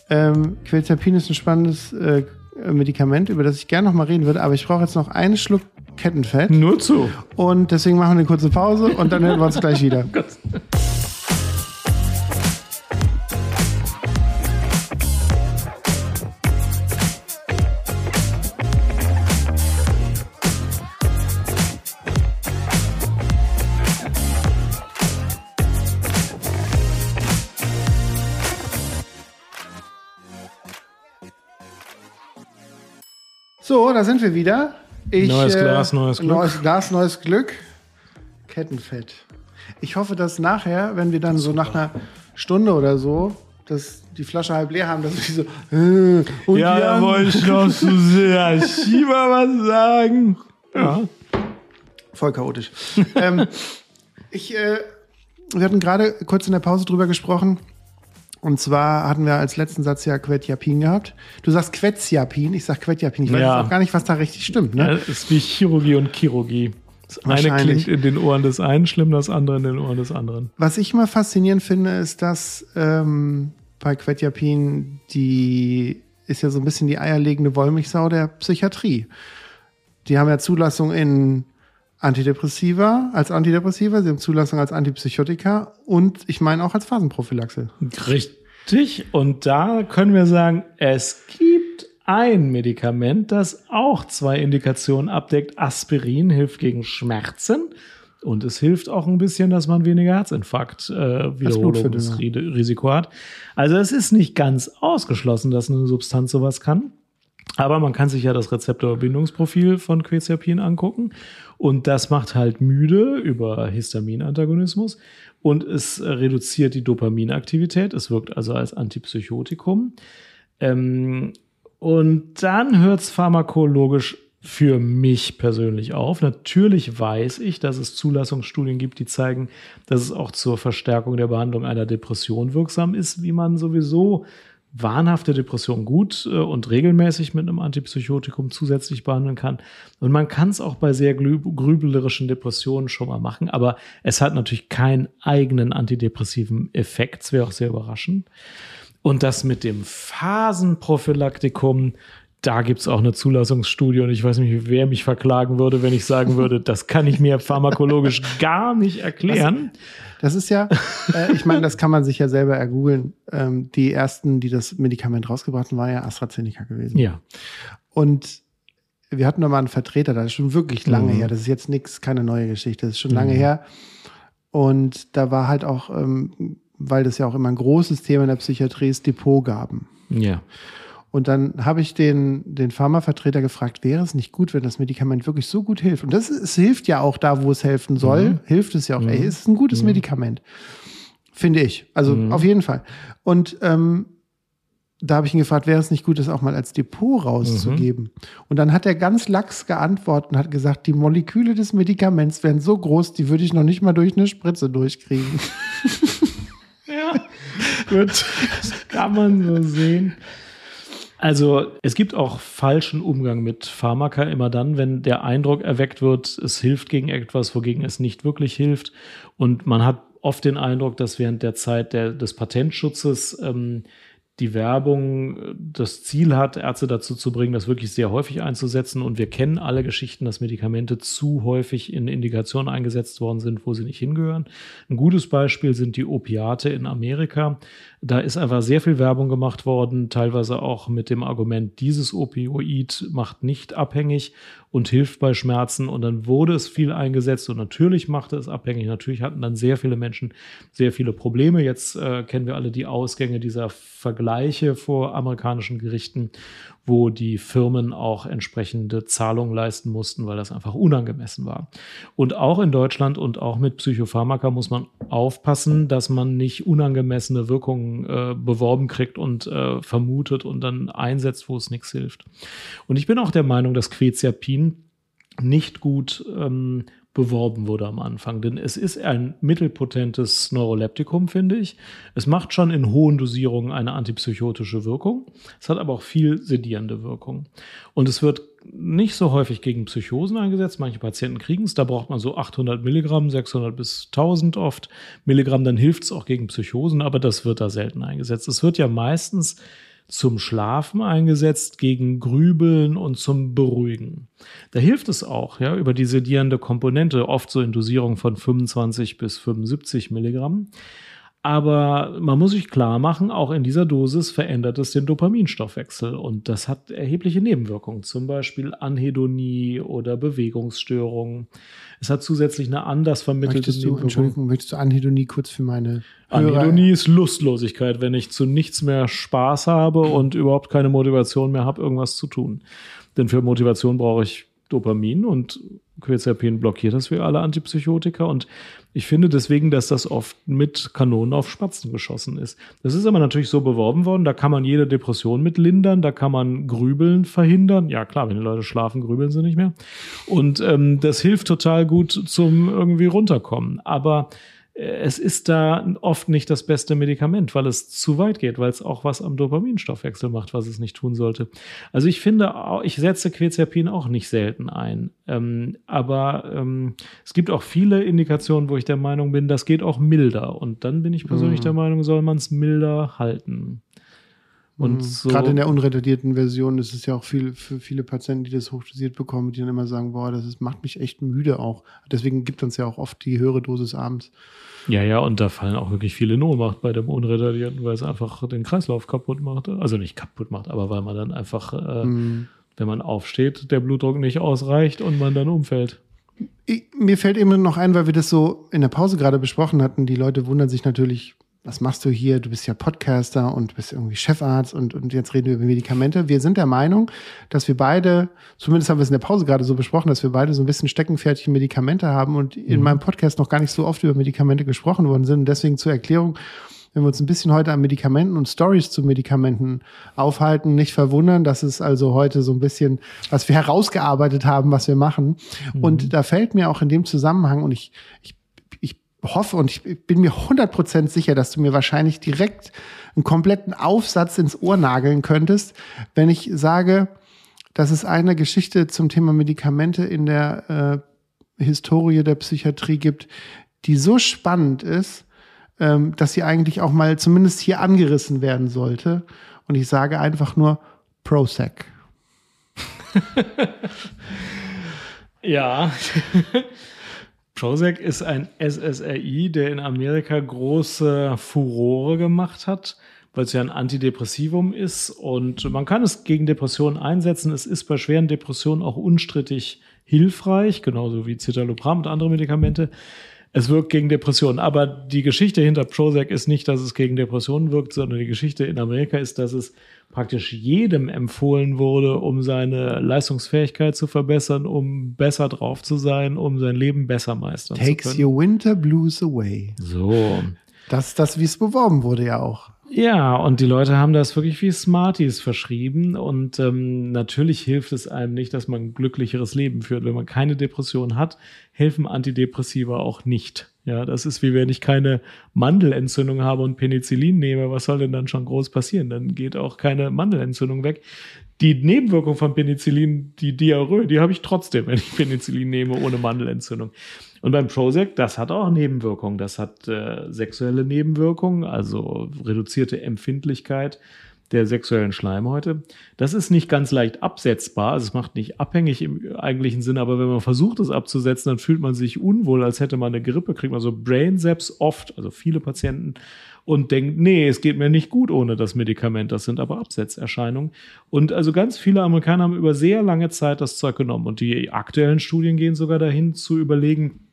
Ähm, Quetiapin ist ein spannendes äh, Medikament, über das ich gerne noch mal reden würde, aber ich brauche jetzt noch einen Schluck Kettenfett. Nur zu. Und deswegen machen wir eine kurze Pause und dann hören wir uns gleich wieder. So, da sind wir wieder. Ich, neues äh, Glas, neues Glück. Neues Glas, neues Glück. Kettenfett. Ich hoffe, dass nachher, wenn wir dann so nach einer Stunde oder so, dass die Flasche halb leer haben, dass wir so. Äh, und ja, da wollte ich noch so sehr Schieber was sagen. Ja. Voll chaotisch. ähm, ich, äh, wir hatten gerade kurz in der Pause drüber gesprochen, und zwar hatten wir als letzten Satz ja Quetiapin gehabt. Du sagst Quetiapin, ich sag Quetiapin. Ich weiß ja. auch gar nicht, was da richtig stimmt. Ne? Ja, das ist wie Chirurgie und Chirurgie. Das eine klingt in den Ohren des einen schlimm, das andere in den Ohren des anderen. Was ich immer faszinierend finde, ist, dass ähm, bei Quetiapin die ist ja so ein bisschen die eierlegende Wollmilchsau der Psychiatrie. Die haben ja Zulassung in Antidepressiva, als Antidepressiva, sie haben Zulassung als Antipsychotika und ich meine auch als Phasenprophylaxe. Richtig. Und da können wir sagen, es gibt ein Medikament, das auch zwei Indikationen abdeckt. Aspirin hilft gegen Schmerzen und es hilft auch ein bisschen, dass man weniger Herzinfarkt äh, Wiederholungsrisiko hat. Also es ist nicht ganz ausgeschlossen, dass eine Substanz sowas kann. Aber man kann sich ja das Rezeptorbindungsprofil von Quetiapin angucken und das macht halt müde über Histaminantagonismus und es reduziert die Dopaminaktivität. Es wirkt also als Antipsychotikum. Ähm, und dann hört es pharmakologisch für mich persönlich auf. Natürlich weiß ich, dass es Zulassungsstudien gibt, die zeigen, dass es auch zur Verstärkung der Behandlung einer Depression wirksam ist, wie man sowieso wahnhafte Depression gut äh, und regelmäßig mit einem Antipsychotikum zusätzlich behandeln kann. Und man kann es auch bei sehr grüblerischen Depressionen schon mal machen, aber es hat natürlich keinen eigenen antidepressiven Effekt. Es wäre auch sehr überraschend. Und das mit dem Phasenprophylaktikum, da gibt es auch eine Zulassungsstudie und ich weiß nicht, wer mich verklagen würde, wenn ich sagen würde, das kann ich mir pharmakologisch gar nicht erklären. Was? Das ist ja, äh, ich meine, das kann man sich ja selber ergoogeln. Ähm, die ersten, die das Medikament rausgebracht haben, war ja AstraZeneca gewesen. Ja. Und wir hatten da mal einen Vertreter, das ist schon wirklich lange mhm. her. Das ist jetzt nichts, keine neue Geschichte, das ist schon mhm. lange her. Und da war halt auch, ähm, weil das ja auch immer ein großes Thema in der Psychiatrie ist, Depotgaben. Ja. Und dann habe ich den, den Pharmavertreter gefragt, wäre es nicht gut, wenn das Medikament wirklich so gut hilft? Und das es hilft ja auch da, wo es helfen soll. Mhm. Hilft es ja auch. Mhm. Ey, es ist ein gutes mhm. Medikament. Finde ich. Also mhm. auf jeden Fall. Und ähm, da habe ich ihn gefragt, wäre es nicht gut, das auch mal als Depot rauszugeben? Mhm. Und dann hat er ganz lax geantwortet und hat gesagt, die Moleküle des Medikaments wären so groß, die würde ich noch nicht mal durch eine Spritze durchkriegen. ja, gut. Das kann man so sehen. Also es gibt auch falschen Umgang mit Pharmaka immer dann, wenn der Eindruck erweckt wird, es hilft gegen etwas, wogegen es nicht wirklich hilft. Und man hat oft den Eindruck, dass während der Zeit der, des Patentschutzes ähm, die Werbung äh, das Ziel hat, Ärzte dazu zu bringen, das wirklich sehr häufig einzusetzen. Und wir kennen alle Geschichten, dass Medikamente zu häufig in Indikationen eingesetzt worden sind, wo sie nicht hingehören. Ein gutes Beispiel sind die Opiate in Amerika. Da ist einfach sehr viel Werbung gemacht worden, teilweise auch mit dem Argument, dieses Opioid macht nicht abhängig und hilft bei Schmerzen. Und dann wurde es viel eingesetzt und natürlich machte es abhängig. Natürlich hatten dann sehr viele Menschen sehr viele Probleme. Jetzt äh, kennen wir alle die Ausgänge dieser Vergleiche vor amerikanischen Gerichten wo die Firmen auch entsprechende Zahlungen leisten mussten, weil das einfach unangemessen war. Und auch in Deutschland und auch mit Psychopharmaka muss man aufpassen, dass man nicht unangemessene Wirkungen äh, beworben kriegt und äh, vermutet und dann einsetzt, wo es nichts hilft. Und ich bin auch der Meinung, dass Quetiapin nicht gut ähm, beworben wurde am Anfang. Denn es ist ein mittelpotentes Neuroleptikum, finde ich. Es macht schon in hohen Dosierungen eine antipsychotische Wirkung. Es hat aber auch viel sedierende Wirkung. Und es wird nicht so häufig gegen Psychosen eingesetzt. Manche Patienten kriegen es. Da braucht man so 800 Milligramm, 600 bis 1000 oft Milligramm. Dann hilft es auch gegen Psychosen, aber das wird da selten eingesetzt. Es wird ja meistens zum Schlafen eingesetzt, gegen Grübeln und zum Beruhigen. Da hilft es auch, ja, über die sedierende Komponente, oft so in Dosierung von 25 bis 75 Milligramm. Aber man muss sich klar machen, auch in dieser Dosis verändert es den Dopaminstoffwechsel und das hat erhebliche Nebenwirkungen, zum Beispiel Anhedonie oder Bewegungsstörungen. Es hat zusätzlich eine anders vermittelte möchtest du, Entschuldigung, möchtest du Anhedonie kurz für meine Hörer? Anhedonie ist Lustlosigkeit, wenn ich zu nichts mehr Spaß habe und überhaupt keine Motivation mehr habe, irgendwas zu tun. Denn für Motivation brauche ich Dopamin und Quetiapin blockiert das wie alle Antipsychotika und ich finde deswegen, dass das oft mit Kanonen auf Spatzen geschossen ist. Das ist aber natürlich so beworben worden, da kann man jede Depression mit lindern, da kann man Grübeln verhindern. Ja klar, wenn die Leute schlafen, grübeln sie nicht mehr. Und ähm, das hilft total gut zum irgendwie runterkommen. Aber es ist da oft nicht das beste Medikament, weil es zu weit geht, weil es auch was am Dopaminstoffwechsel macht, was es nicht tun sollte. Also ich finde, ich setze Quetiapin auch nicht selten ein. Ähm, aber ähm, es gibt auch viele Indikationen, wo ich der Meinung bin, das geht auch milder. Und dann bin ich persönlich mhm. der Meinung, soll man es milder halten. Und Mhm. so, Gerade in der unredagierten Version ist es ja auch viel, für viele Patienten, die das hochdosiert bekommen, die dann immer sagen, boah, das ist, macht mich echt müde auch. Deswegen gibt uns ja auch oft die höhere Dosis abends. Ja, ja, und da fallen auch wirklich viele in Ohnmacht bei dem Unretardierten, weil es einfach den Kreislauf kaputt macht. Also nicht kaputt macht, aber weil man dann einfach, äh, Mhm. wenn man aufsteht, der Blutdruck nicht ausreicht und man dann umfällt. Ich, mir fällt eben noch ein, weil wir das so in der Pause gerade besprochen hatten. Die Leute wundern sich natürlich, was machst du hier? Du bist ja Podcaster und bist irgendwie Chefarzt und, und jetzt reden wir über Medikamente. Wir sind der Meinung, dass wir beide, zumindest haben wir es in der Pause gerade so besprochen, dass wir beide so ein bisschen steckenfertige Medikamente haben und in meinem Podcast noch gar nicht so oft über Medikamente gesprochen worden sind. Und deswegen zur Erklärung, wenn wir uns ein bisschen heute an Medikamenten und Stories zu Medikamenten aufhalten, nicht verwundern, dass es also heute so ein bisschen, was wir herausgearbeitet haben, was wir machen. Und da fällt mir auch in dem Zusammenhang, und ich, ich hoffe und ich bin mir 100% sicher, dass du mir wahrscheinlich direkt einen kompletten Aufsatz ins Ohr nageln könntest, wenn ich sage, dass es eine Geschichte zum Thema Medikamente in der äh, Historie der Psychiatrie gibt, die so spannend ist, ähm, dass sie eigentlich auch mal zumindest hier angerissen werden sollte. Und ich sage einfach nur Prozac. Ja. Prozac ist ein SSRI, der in Amerika große Furore gemacht hat, weil es ja ein Antidepressivum ist und man kann es gegen Depressionen einsetzen. Es ist bei schweren Depressionen auch unstrittig hilfreich, genauso wie Citalopram und andere Medikamente. Es wirkt gegen Depressionen. Aber die Geschichte hinter Prozac ist nicht, dass es gegen Depressionen wirkt, sondern die Geschichte in Amerika ist, dass es praktisch jedem empfohlen wurde, um seine Leistungsfähigkeit zu verbessern, um besser drauf zu sein, um sein Leben besser meistern Takes zu können. your winter blues away. So. Das ist das, wie es beworben wurde ja auch. Ja, und die Leute haben das wirklich wie Smarties verschrieben. Und ähm, natürlich hilft es einem nicht, dass man ein glücklicheres Leben führt. Wenn man keine Depression hat, helfen Antidepressiva auch nicht. Ja, das ist wie wenn ich keine Mandelentzündung habe und Penicillin nehme. Was soll denn dann schon groß passieren? Dann geht auch keine Mandelentzündung weg. Die Nebenwirkung von Penicillin, die Diarrhoe, die habe ich trotzdem, wenn ich Penicillin nehme ohne Mandelentzündung. Und beim Prozac, das hat auch Nebenwirkungen. Das hat äh, sexuelle Nebenwirkungen, also reduzierte Empfindlichkeit der sexuellen Schleimhäute. Das ist nicht ganz leicht absetzbar, also es macht nicht abhängig im eigentlichen Sinne, aber wenn man versucht, es abzusetzen, dann fühlt man sich unwohl, als hätte man eine Grippe, kriegt man so Brain Zaps oft, also viele Patienten, und denkt, nee, es geht mir nicht gut ohne das Medikament. Das sind aber Absetzerscheinungen. Und also ganz viele Amerikaner haben über sehr lange Zeit das Zeug genommen. Und die aktuellen Studien gehen sogar dahin zu überlegen,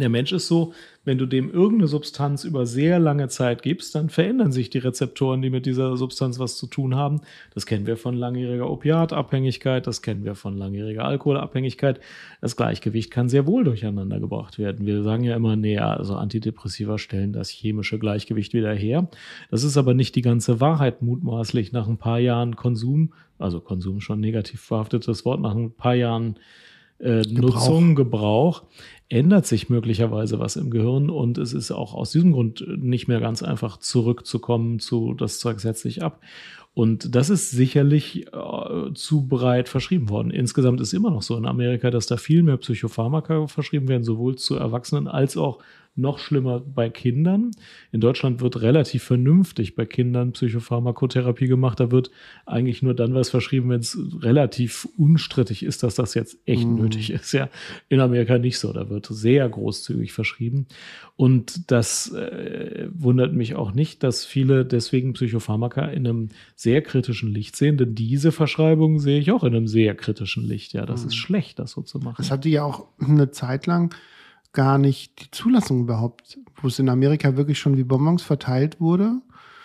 der Mensch ist so, wenn du dem irgendeine Substanz über sehr lange Zeit gibst, dann verändern sich die Rezeptoren, die mit dieser Substanz was zu tun haben. Das kennen wir von langjähriger Opiatabhängigkeit, das kennen wir von langjähriger Alkoholabhängigkeit. Das Gleichgewicht kann sehr wohl durcheinander gebracht werden. Wir sagen ja immer, nee, also Antidepressiva stellen das chemische Gleichgewicht wieder her. Das ist aber nicht die ganze Wahrheit mutmaßlich nach ein paar Jahren Konsum, also Konsum schon negativ verhaftetes Wort, nach ein paar Jahren äh, Nutzung, Gebrauch, ändert sich möglicherweise was im Gehirn und es ist auch aus diesem Grund nicht mehr ganz einfach zurückzukommen zu das Zeug setzt sich ab. Und das ist sicherlich äh, zu breit verschrieben worden. Insgesamt ist immer noch so in Amerika, dass da viel mehr Psychopharmaka verschrieben werden, sowohl zu Erwachsenen als auch noch schlimmer bei Kindern. In Deutschland wird relativ vernünftig bei Kindern Psychopharmakotherapie gemacht. Da wird eigentlich nur dann was verschrieben, wenn es relativ unstrittig ist, dass das jetzt echt Mhm. nötig ist. Ja, in Amerika nicht so. Da wird sehr großzügig verschrieben. Und das äh, wundert mich auch nicht, dass viele deswegen Psychopharmaka in einem sehr kritischen Licht sehen, denn diese Verschreibung sehe ich auch in einem sehr kritischen Licht. Ja, das ist schlecht, das so zu machen. Es hatte ja auch eine Zeit lang gar nicht die Zulassung überhaupt, wo es in Amerika wirklich schon wie Bonbons verteilt wurde.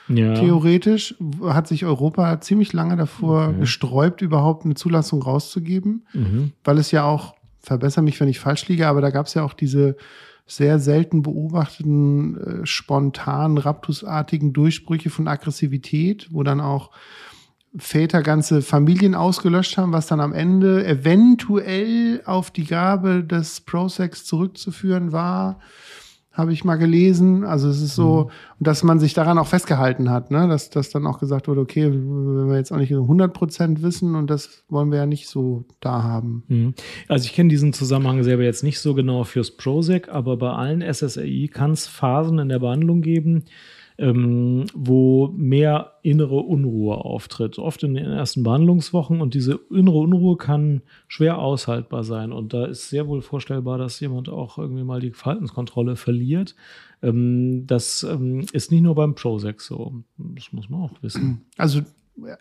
ja. Theoretisch hat sich Europa ziemlich lange davor Okay. gesträubt, überhaupt eine Zulassung rauszugeben, Mhm. weil es ja auch, verbessere mich, wenn ich falsch liege, aber da gab es ja auch diese sehr selten beobachteten, äh, spontanen, raptusartigen Durchbrüche von Aggressivität, wo dann auch Väter ganze Familien ausgelöscht haben, was dann am Ende eventuell auf die Gabe des Prosex zurückzuführen war, habe ich mal gelesen. Also es ist so, dass man sich daran auch festgehalten hat, ne? dass, dass dann auch gesagt wurde, okay, wenn wir jetzt auch nicht 100 Prozent wissen und das wollen wir ja nicht so da haben. Mhm. Also ich kenne diesen Zusammenhang selber jetzt nicht so genau fürs Prozac, aber bei allen SSRI kann es Phasen in der Behandlung geben, ähm, wo mehr innere Unruhe auftritt. Oft in den ersten Behandlungswochen und diese innere Unruhe kann schwer aushaltbar sein. Und da ist sehr wohl vorstellbar, dass jemand auch irgendwie mal die Verhaltenskontrolle verliert. Ähm, das ähm, ist nicht nur beim Prozac so. Das muss man auch wissen. Also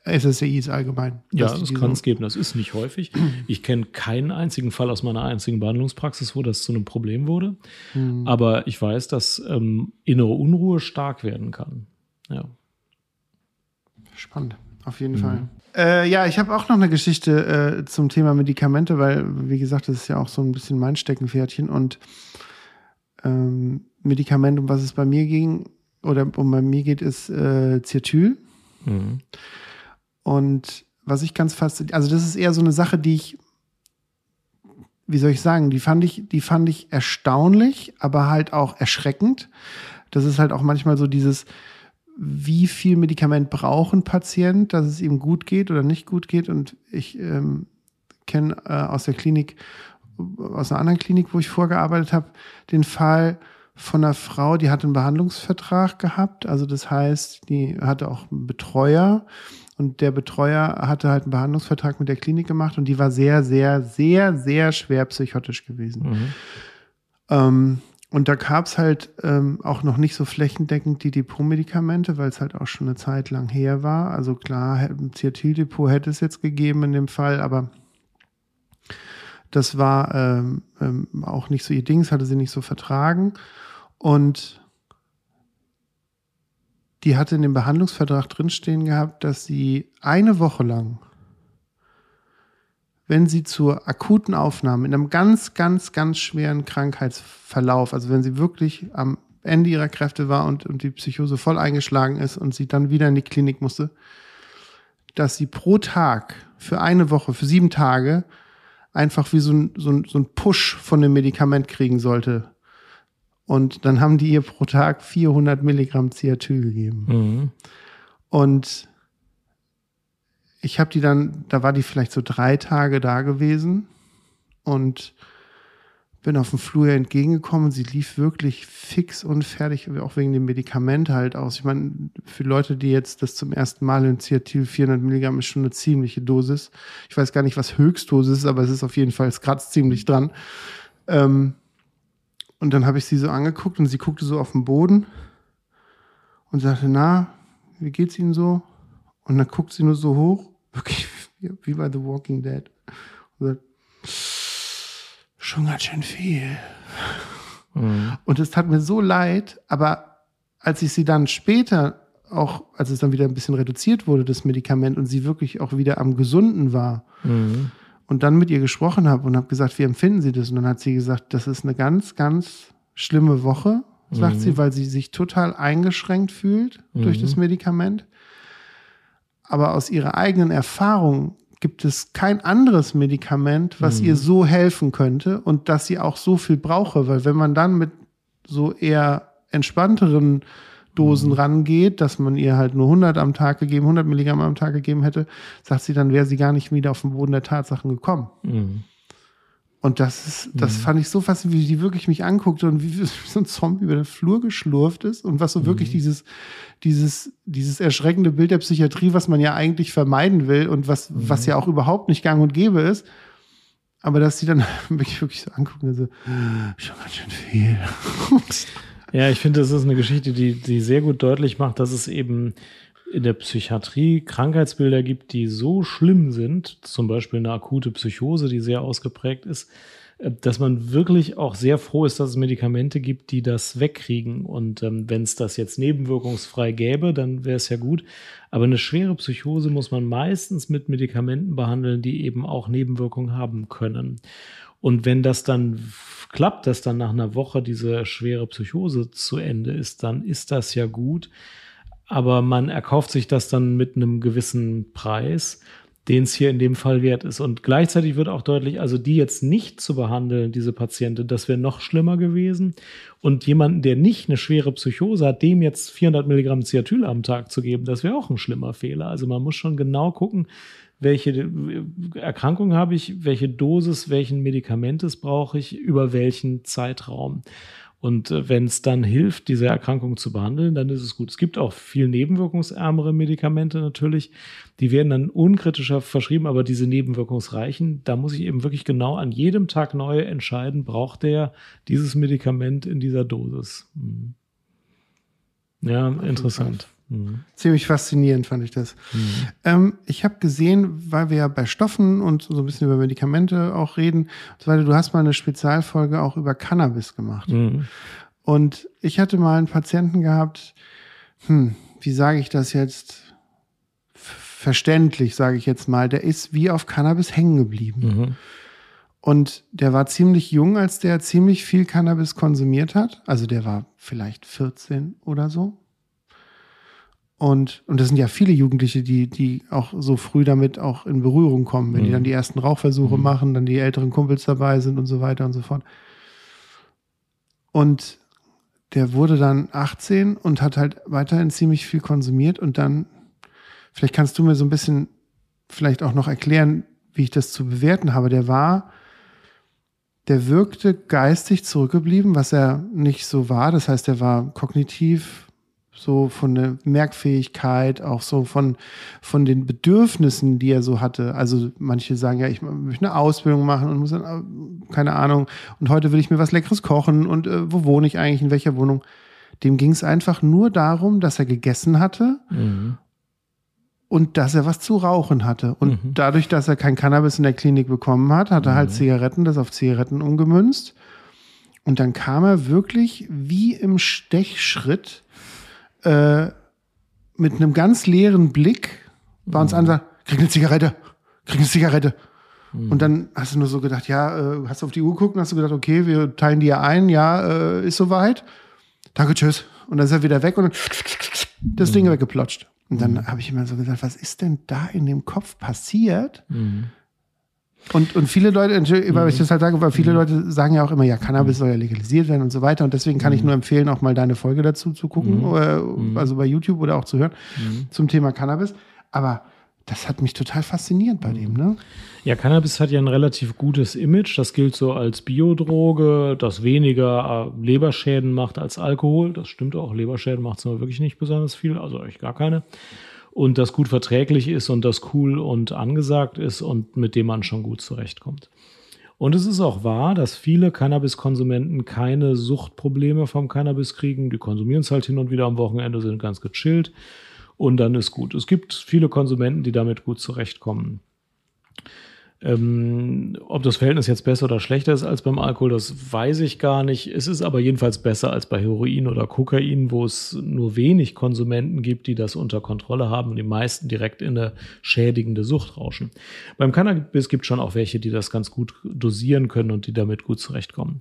SSRIs allgemein. Ja, das kann es geben. Das ist nicht häufig. Ich kenne keinen einzigen Fall aus meiner einzigen Behandlungspraxis, wo das zu einem Problem wurde. Mhm. Aber ich weiß, dass ähm, innere Unruhe stark werden kann. Ja. Spannend, auf jeden mhm. Fall. Äh, ja, ich habe auch noch eine Geschichte äh, zum Thema Medikamente, weil, wie gesagt, das ist ja auch so ein bisschen mein Steckenpferdchen. Und ähm, Medikament, um was es bei mir ging, oder um bei mir geht, ist äh, Zirtyl. Mhm. Und was ich ganz fasziniert, also das ist eher so eine Sache, die ich, wie soll ich sagen, die fand ich, die fand ich erstaunlich, aber halt auch erschreckend. Das ist halt auch manchmal so dieses, wie viel Medikament braucht ein Patient, dass es ihm gut geht oder nicht gut geht. Und ich ähm, kenne äh, aus der Klinik, aus einer anderen Klinik, wo ich vorgearbeitet habe, den Fall von einer Frau, die hat einen Behandlungsvertrag gehabt. Also das heißt, die hatte auch einen Betreuer und der Betreuer hatte halt einen Behandlungsvertrag mit der Klinik gemacht und die war sehr, sehr, sehr, sehr schwer psychotisch gewesen. Mhm. Ähm, und da gab es halt ähm, auch noch nicht so flächendeckend die Depotmedikamente, weil es halt auch schon eine Zeit lang her war. Also klar, ein Ziatildepot hätte es jetzt gegeben in dem Fall, aber das war ähm, ähm, auch nicht so ihr Ding, das hatte sie nicht so vertragen. Und die hatte in dem Behandlungsvertrag drinstehen gehabt, dass sie eine Woche lang, wenn sie zur akuten Aufnahme in einem ganz, ganz, ganz schweren Krankheitsverlauf, also wenn sie wirklich am Ende ihrer Kräfte war und, und die Psychose voll eingeschlagen ist und sie dann wieder in die Klinik musste, dass sie pro Tag für eine Woche, für sieben Tage einfach wie so ein, so ein, so ein Push von dem Medikament kriegen sollte. Und dann haben die ihr pro Tag 400 Milligramm Ciatyl gegeben. Mhm. Und ich habe die dann, da war die vielleicht so drei Tage da gewesen und bin auf dem Flur entgegengekommen. Sie lief wirklich fix und fertig, auch wegen dem Medikament halt aus. Ich meine, für Leute, die jetzt das zum ersten Mal in Ciatyl 400 Milligramm ist schon eine ziemliche Dosis. Ich weiß gar nicht, was Höchstdosis ist, aber es ist auf jeden Fall, es kratzt ziemlich dran. Ähm, und dann habe ich sie so angeguckt und sie guckte so auf den Boden und sagte, na, wie geht's Ihnen so? Und dann guckt sie nur so hoch, wirklich wie bei The Walking Dead. Und sagt, schon ganz schön viel. Mhm. Und es tat mir so leid, aber als ich sie dann später auch, als es dann wieder ein bisschen reduziert wurde, das Medikament, und sie wirklich auch wieder am Gesunden war, mhm und dann mit ihr gesprochen habe und habe gesagt, wie empfinden Sie das? Und dann hat sie gesagt, das ist eine ganz, ganz schlimme Woche, sagt mhm. sie, weil sie sich total eingeschränkt fühlt mhm. durch das Medikament. Aber aus ihrer eigenen Erfahrung gibt es kein anderes Medikament, was mhm. ihr so helfen könnte und dass sie auch so viel brauche, weil wenn man dann mit so eher entspannteren Dosen rangeht, dass man ihr halt nur 100 am Tag gegeben, 100 Milligramm am Tag gegeben hätte, sagt sie, dann wäre sie gar nicht wieder auf den Boden der Tatsachen gekommen. Mhm. Und das ist, das mhm. fand ich so faszinierend, wie die wirklich mich anguckte und wie, wie so ein Zombie über den Flur geschlurft ist und was so wirklich mhm. dieses, dieses, dieses erschreckende Bild der Psychiatrie, was man ja eigentlich vermeiden will und was, was mhm. ja auch überhaupt nicht gang und gäbe ist. Aber dass sie dann wirklich, wirklich so angucken, so, schon ganz schön viel. Ja, ich finde, das ist eine Geschichte, die, die sehr gut deutlich macht, dass es eben in der Psychiatrie Krankheitsbilder gibt, die so schlimm sind, zum Beispiel eine akute Psychose, die sehr ausgeprägt ist, äh, dass man wirklich auch sehr froh ist, dass es Medikamente gibt, die das wegkriegen. Und ähm, wenn es das jetzt nebenwirkungsfrei gäbe, dann wäre es ja gut. Aber eine schwere Psychose muss man meistens mit Medikamenten behandeln, die eben auch Nebenwirkungen haben können. Und wenn das dann klappt, dass dann nach einer Woche diese schwere Psychose zu Ende ist, dann ist das ja gut. Aber man erkauft sich das dann mit einem gewissen Preis, den es hier in dem Fall wert ist. Und gleichzeitig wird auch deutlich, also die jetzt nicht zu behandeln, diese Patientin, das wäre noch schlimmer gewesen. Und jemanden, der nicht eine schwere Psychose hat, dem jetzt 400 Milligramm Ciatyl am Tag zu geben, das wäre auch ein schlimmer Fehler. Also man muss schon genau gucken, welche Erkrankung habe ich, welche Dosis, welchen Medikamentes brauche ich, über welchen Zeitraum. Und äh, wenn es dann hilft, diese Erkrankung zu behandeln, dann ist es gut. Es gibt auch viel nebenwirkungsärmere Medikamente natürlich. Die werden dann unkritischer verschrieben, aber diese nebenwirkungsreichen, da muss ich eben wirklich genau an jedem Tag neu entscheiden, braucht der dieses Medikament in dieser Dosis. Hm. Ja, interessant. Mhm. Ziemlich faszinierend fand ich das. Mhm. Ähm, ich habe gesehen, weil wir ja bei Stoffen und so ein bisschen über Medikamente auch reden, so weiter, du hast mal eine Spezialfolge auch über Cannabis gemacht. Mhm. Und ich hatte mal einen Patienten gehabt, hm, wie sage ich das jetzt? Verständlich, sage ich jetzt mal, der ist wie auf Cannabis hängen geblieben. Mhm. Und der war ziemlich jung, als der ziemlich viel Cannabis konsumiert hat. Also der war vielleicht 14 oder so. Und, und das sind ja viele Jugendliche, die, die auch so früh damit auch in Berührung kommen, wenn mhm. die dann die ersten Rauchversuche mhm. machen, dann die älteren Kumpels dabei sind und so weiter und so fort. Und der wurde dann 18 und hat halt weiterhin ziemlich viel konsumiert und dann, vielleicht kannst du mir so ein bisschen vielleicht auch noch erklären, wie ich das zu bewerten habe. Der war, der wirkte geistig zurückgeblieben, was er nicht so war. Das heißt, er war kognitiv so von der Merkfähigkeit, auch so von, von den Bedürfnissen, die er so hatte. Also manche sagen ja, ich möchte eine Ausbildung machen und muss dann, äh, keine Ahnung, und heute will ich mir was Leckeres kochen und äh, wo wohne ich eigentlich, in welcher Wohnung. Dem ging es einfach nur darum, dass er gegessen hatte mhm. und dass er was zu rauchen hatte. Und mhm. dadurch, dass er kein Cannabis in der Klinik bekommen hat, hat er halt mhm. Zigaretten, das auf Zigaretten umgemünzt. Und dann kam er wirklich wie im Stechschritt äh, mit einem ganz leeren Blick bei uns mhm. an und sagt, krieg eine Zigarette, krieg eine Zigarette. Mhm. Und dann hast du nur so gedacht, ja, äh, hast du auf die Uhr geguckt und hast du gedacht, okay, wir teilen die ja ein, ja, äh, ist soweit. Danke, tschüss. Und dann ist er wieder weg und dann das mhm. Ding weggeplotscht. Und dann mhm. habe ich immer so gesagt, was ist denn da in dem Kopf passiert? Mhm. Und, und viele Leute, weil ich mhm. das halt sage, weil viele mhm. Leute sagen ja auch immer, ja, Cannabis mhm. soll ja legalisiert werden und so weiter. Und deswegen kann ich nur empfehlen, auch mal deine Folge dazu zu gucken, mhm. also bei YouTube oder auch zu hören, zum Thema Cannabis. Aber das hat mich total fasziniert bei dem, ne? Ja, Cannabis hat ja ein relativ gutes Image. Das gilt so als Biodroge, das weniger äh, Leberschäden macht als Alkohol. Das stimmt auch. Leberschäden macht es aber wirklich nicht besonders viel, also eigentlich gar keine und das gut verträglich ist und das cool und angesagt ist und mit dem man schon gut zurechtkommt. Und es ist auch wahr, dass viele Cannabiskonsumenten keine Suchtprobleme vom Cannabis kriegen. Die konsumieren es halt hin und wieder am Wochenende, sind ganz gechillt und dann ist gut. Es gibt viele Konsumenten, die damit gut zurechtkommen. Ähm, ob das Verhältnis jetzt besser oder schlechter ist als beim Alkohol, das weiß ich gar nicht. Es ist aber jedenfalls besser als bei Heroin oder Kokain, wo es nur wenig Konsumenten gibt, die das unter Kontrolle haben und die meisten direkt in eine schädigende Sucht rauschen. Beim Cannabis gibt es schon auch welche, die das ganz gut dosieren können und die damit gut zurechtkommen.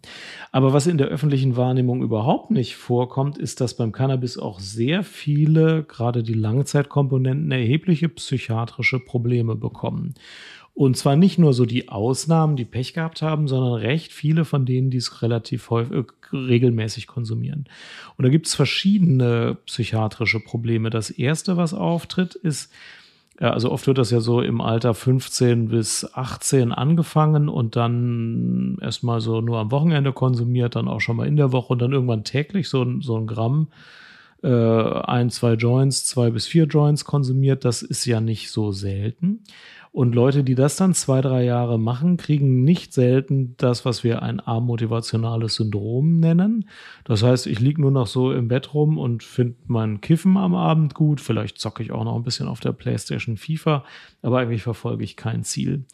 Aber was in der öffentlichen Wahrnehmung überhaupt nicht vorkommt, ist, dass beim Cannabis auch sehr viele, gerade die Langzeitkomponenten, erhebliche psychiatrische Probleme bekommen. Und zwar nicht nur so die Ausnahmen, die Pech gehabt haben, sondern recht viele von denen, die es relativ häufig, äh, regelmäßig konsumieren. Und da gibt es verschiedene psychiatrische Probleme. Das erste, was auftritt, ist, also oft wird das ja so im Alter 15 bis 18 angefangen und dann erstmal so nur am Wochenende konsumiert, dann auch schon mal in der Woche und dann irgendwann täglich so, so ein Gramm äh, ein, zwei Joints, zwei bis vier Joints konsumiert. Das ist ja nicht so selten. Und Leute, die das dann zwei, drei Jahre machen, kriegen nicht selten das, was wir ein amotivationales Syndrom nennen. Das heißt, ich liege nur noch so im Bett rum und finde mein Kiffen am Abend gut. Vielleicht zocke ich auch noch ein bisschen auf der Playstation FIFA, aber eigentlich verfolge ich kein Ziel.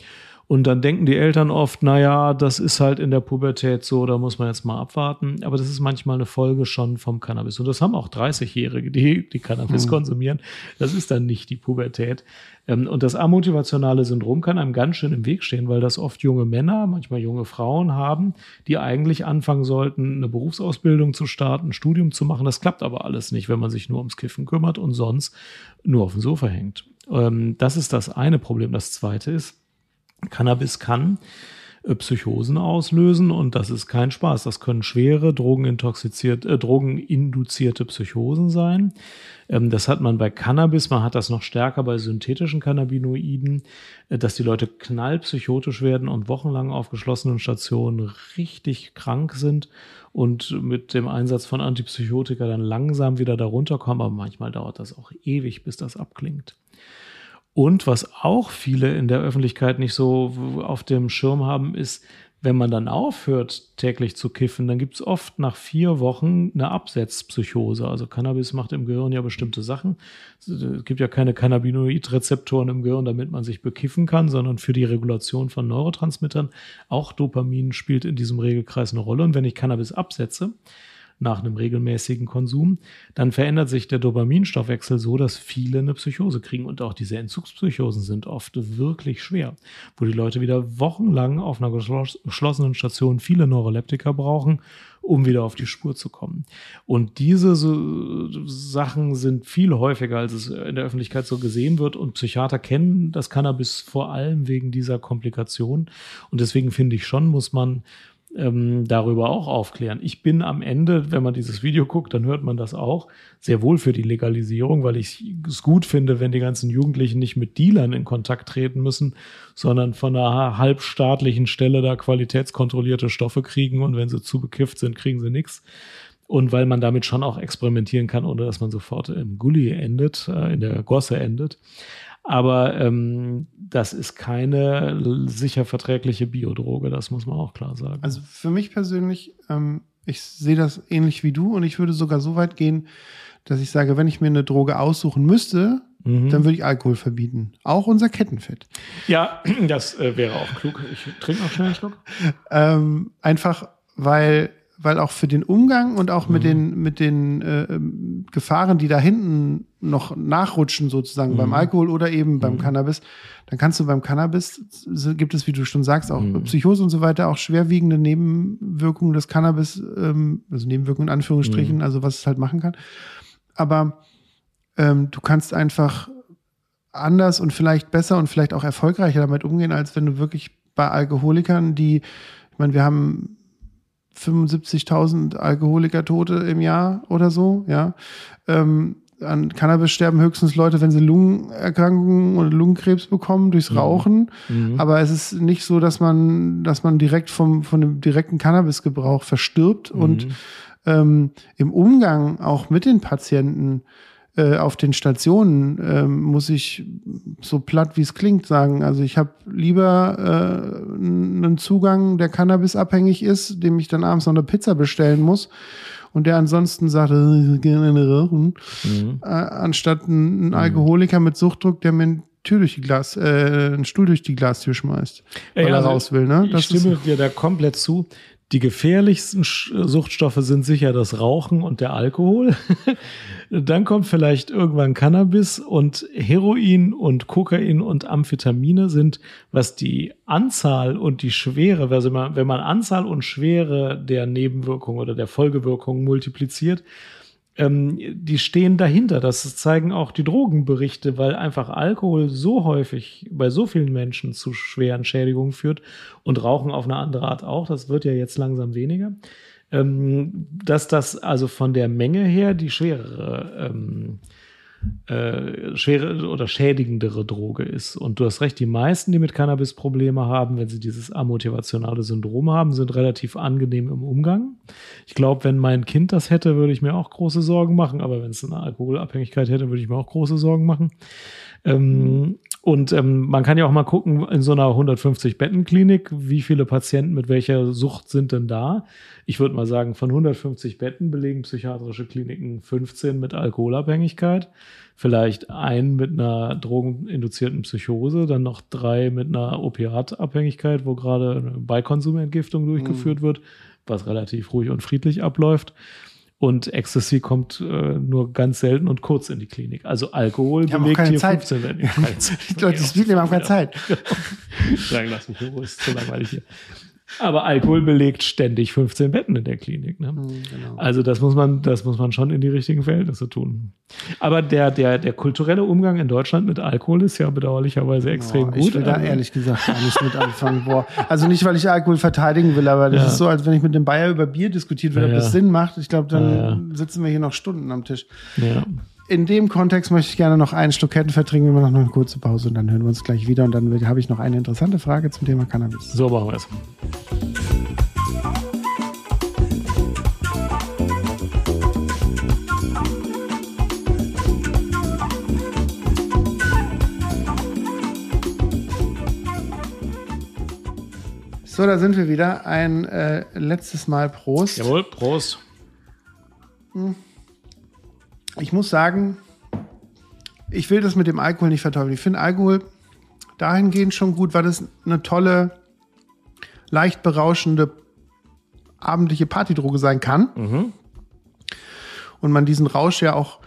Und dann denken die Eltern oft, naja, das ist halt in der Pubertät so, da muss man jetzt mal abwarten. Aber das ist manchmal eine Folge schon vom Cannabis. Und das haben auch 30-Jährige, die, die Cannabis mhm. konsumieren. Das ist dann nicht die Pubertät. Ähm, und das amotivationale Syndrom kann einem ganz schön im Weg stehen, weil das oft junge Männer, manchmal junge Frauen haben, die eigentlich anfangen sollten, eine Berufsausbildung zu starten, ein Studium zu machen. Das klappt aber alles nicht, wenn man sich nur ums Kiffen kümmert und sonst nur auf dem Sofa hängt. Ähm, das ist das eine Problem. Das zweite ist, Cannabis kann äh, Psychosen auslösen und das ist kein Spaß. Das können schwere drogenintoxiziert, äh, drogeninduzierte Psychosen sein. Ähm, das hat man bei Cannabis, man hat das noch stärker bei synthetischen Cannabinoiden, äh, dass die Leute knallpsychotisch werden und wochenlang auf geschlossenen Stationen richtig krank sind und mit dem Einsatz von Antipsychotika dann langsam wieder darunter kommen, aber manchmal dauert das auch ewig, bis das abklingt. Und was auch viele in der Öffentlichkeit nicht so auf dem Schirm haben, ist, wenn man dann aufhört, täglich zu kiffen, dann gibt es oft nach vier Wochen eine Absetzpsychose. Also Cannabis macht im Gehirn ja bestimmte Sachen. Es gibt ja keine Cannabinoidrezeptoren im Gehirn, damit man sich bekiffen kann, sondern für die Regulation von Neurotransmittern. Auch Dopamin spielt in diesem Regelkreis eine Rolle. Und wenn ich Cannabis absetze, nach einem regelmäßigen Konsum, dann verändert sich der Dopaminstoffwechsel so, dass viele eine Psychose kriegen. Und auch diese Entzugspsychosen sind oft wirklich schwer, wo die Leute wieder wochenlang auf einer geschlossenen Station viele Neuroleptika brauchen, um wieder auf die Spur zu kommen. Und diese so Sachen sind viel häufiger, als es in der Öffentlichkeit so gesehen wird. Und Psychiater kennen das Cannabis vor allem wegen dieser Komplikation. Und deswegen finde ich schon, muss man ähm, darüber auch aufklären. Ich bin am Ende, wenn man dieses Video guckt, dann hört man das auch, sehr wohl für die Legalisierung, weil ich es gut finde, wenn die ganzen Jugendlichen nicht mit Dealern in Kontakt treten müssen, sondern von einer halbstaatlichen Stelle da qualitätskontrollierte Stoffe kriegen und wenn sie zu bekifft sind, kriegen sie nichts. Und weil man damit schon auch experimentieren kann, ohne dass man sofort im Gully endet, äh, in der Gosse endet. Aber ähm, das ist keine sicher verträgliche Biodroge, das muss man auch klar sagen. Also für mich persönlich, ähm, ich sehe das ähnlich wie du und ich würde sogar so weit gehen, dass ich sage, wenn ich mir eine Droge aussuchen müsste, mhm. dann würde ich Alkohol verbieten. Auch unser Kettenfett. Ja, das äh, wäre auch klug. Ich trinke noch schnell einen Schluck. ähm, einfach, weil weil auch für den Umgang und auch mhm. mit den, mit den äh, ähm, Gefahren, die da hinten noch nachrutschen, sozusagen mhm. beim Alkohol oder eben beim mhm. Cannabis, dann kannst du beim Cannabis, gibt es, wie du schon sagst, auch mhm. Psychose und so weiter, auch schwerwiegende Nebenwirkungen des Cannabis, ähm, also Nebenwirkungen in Anführungsstrichen, mhm. also was es halt machen kann. Aber ähm, du kannst einfach anders und vielleicht besser und vielleicht auch erfolgreicher damit umgehen, als wenn du wirklich bei Alkoholikern, die, ich meine, wir haben 75.000 Alkoholiker-Tote im Jahr oder so, ja. Ähm, an Cannabis sterben höchstens Leute, wenn sie Lungenerkrankungen oder Lungenkrebs bekommen durchs mhm. Rauchen. Mhm. Aber es ist nicht so, dass man, dass man direkt vom, von dem direkten Cannabisgebrauch verstirbt. Mhm. Und ähm, im Umgang auch mit den Patienten äh, auf den Stationen, äh, muss ich so platt wie es klingt sagen. Also ich habe lieber äh, einen Zugang, der cannabisabhängig ist, dem ich dann abends noch eine Pizza bestellen muss und der ansonsten sagt, äh, gerne rauchen, mhm. äh, anstatt ein, ein mhm. Alkoholiker mit Suchtdruck, der mir ein Tür durch die Glas, äh, einen Stuhl durch die Glastür schmeißt, weil Ey, also er raus will. Ne? Das ich stimme dir da komplett zu. Die gefährlichsten Suchtstoffe sind sicher das Rauchen und der Alkohol. Dann kommt vielleicht irgendwann Cannabis und Heroin und Kokain und Amphetamine sind, was die Anzahl und die Schwere, also wenn man Anzahl und Schwere der Nebenwirkungen oder der Folgewirkungen multipliziert, ähm, die stehen dahinter. Das zeigen auch die Drogenberichte, weil einfach Alkohol so häufig bei so vielen Menschen zu schweren Schädigungen führt und Rauchen auf eine andere Art auch. Das wird ja jetzt langsam weniger. Ähm, dass das also von der Menge her die schwerere ähm, äh, schwere oder schädigendere Droge ist. Und du hast recht, die meisten, die mit Cannabis Probleme haben, wenn sie dieses amotivationale Syndrom haben, sind relativ angenehm im Umgang. Ich glaube, wenn mein Kind das hätte, würde ich mir auch große Sorgen machen. Aber wenn es eine Alkoholabhängigkeit hätte, würde ich mir auch große Sorgen machen. Ähm, und ähm, man kann ja auch mal gucken, in so einer 150-Betten-Klinik, wie viele Patienten mit welcher Sucht sind denn da? Ich würde mal sagen, von 150 Betten belegen psychiatrische Kliniken 15 mit Alkoholabhängigkeit, vielleicht ein mit einer drogeninduzierten Psychose, dann noch drei mit einer Opiatabhängigkeit, wo gerade eine Beikonsumentgiftung durchgeführt mhm. wird, was relativ ruhig und friedlich abläuft. Und Ecstasy kommt äh, nur ganz selten und kurz in die Klinik. Also Alkohol ich belegt hier Zeit. 15 Wenn ich Leute, die haben keine Zeit. Sagen, lass mich in Ruhe, ist zu langweilig hier. Aber Alkohol belegt ständig 15 Betten in der Klinik. Ne? Hm, genau. Also das muss man, das muss man schon in die richtigen Verhältnisse tun. Aber der, der, der kulturelle Umgang in Deutschland mit Alkohol ist ja bedauerlicherweise extrem Boah, gut. Ich will da Also- ehrlich gesagt gar nicht mit anfangen. Boah. Also nicht, weil ich Alkohol verteidigen will, aber das Ja. ist so, als wenn ich mit dem Bayer über Bier diskutiert ob Ja, das ja. Sinn macht. Ich glaube, dann ja. sitzen wir hier noch Stunden am Tisch. ja. In dem Kontext möchte ich gerne noch einen Schluck Kettenfett trinken. Wir machen noch eine kurze Pause und dann hören wir uns gleich wieder. Und dann habe ich noch eine interessante Frage zum Thema Cannabis. So machen wir es. So, da sind wir wieder. Ein äh, letztes Mal Prost. Jawohl, Prost. Ich muss sagen, ich will das mit dem Alkohol nicht verteufeln. Ich finde Alkohol dahingehend schon gut, weil es eine tolle, leicht berauschende abendliche Partydroge sein kann. Und man diesen Rausch ja auch,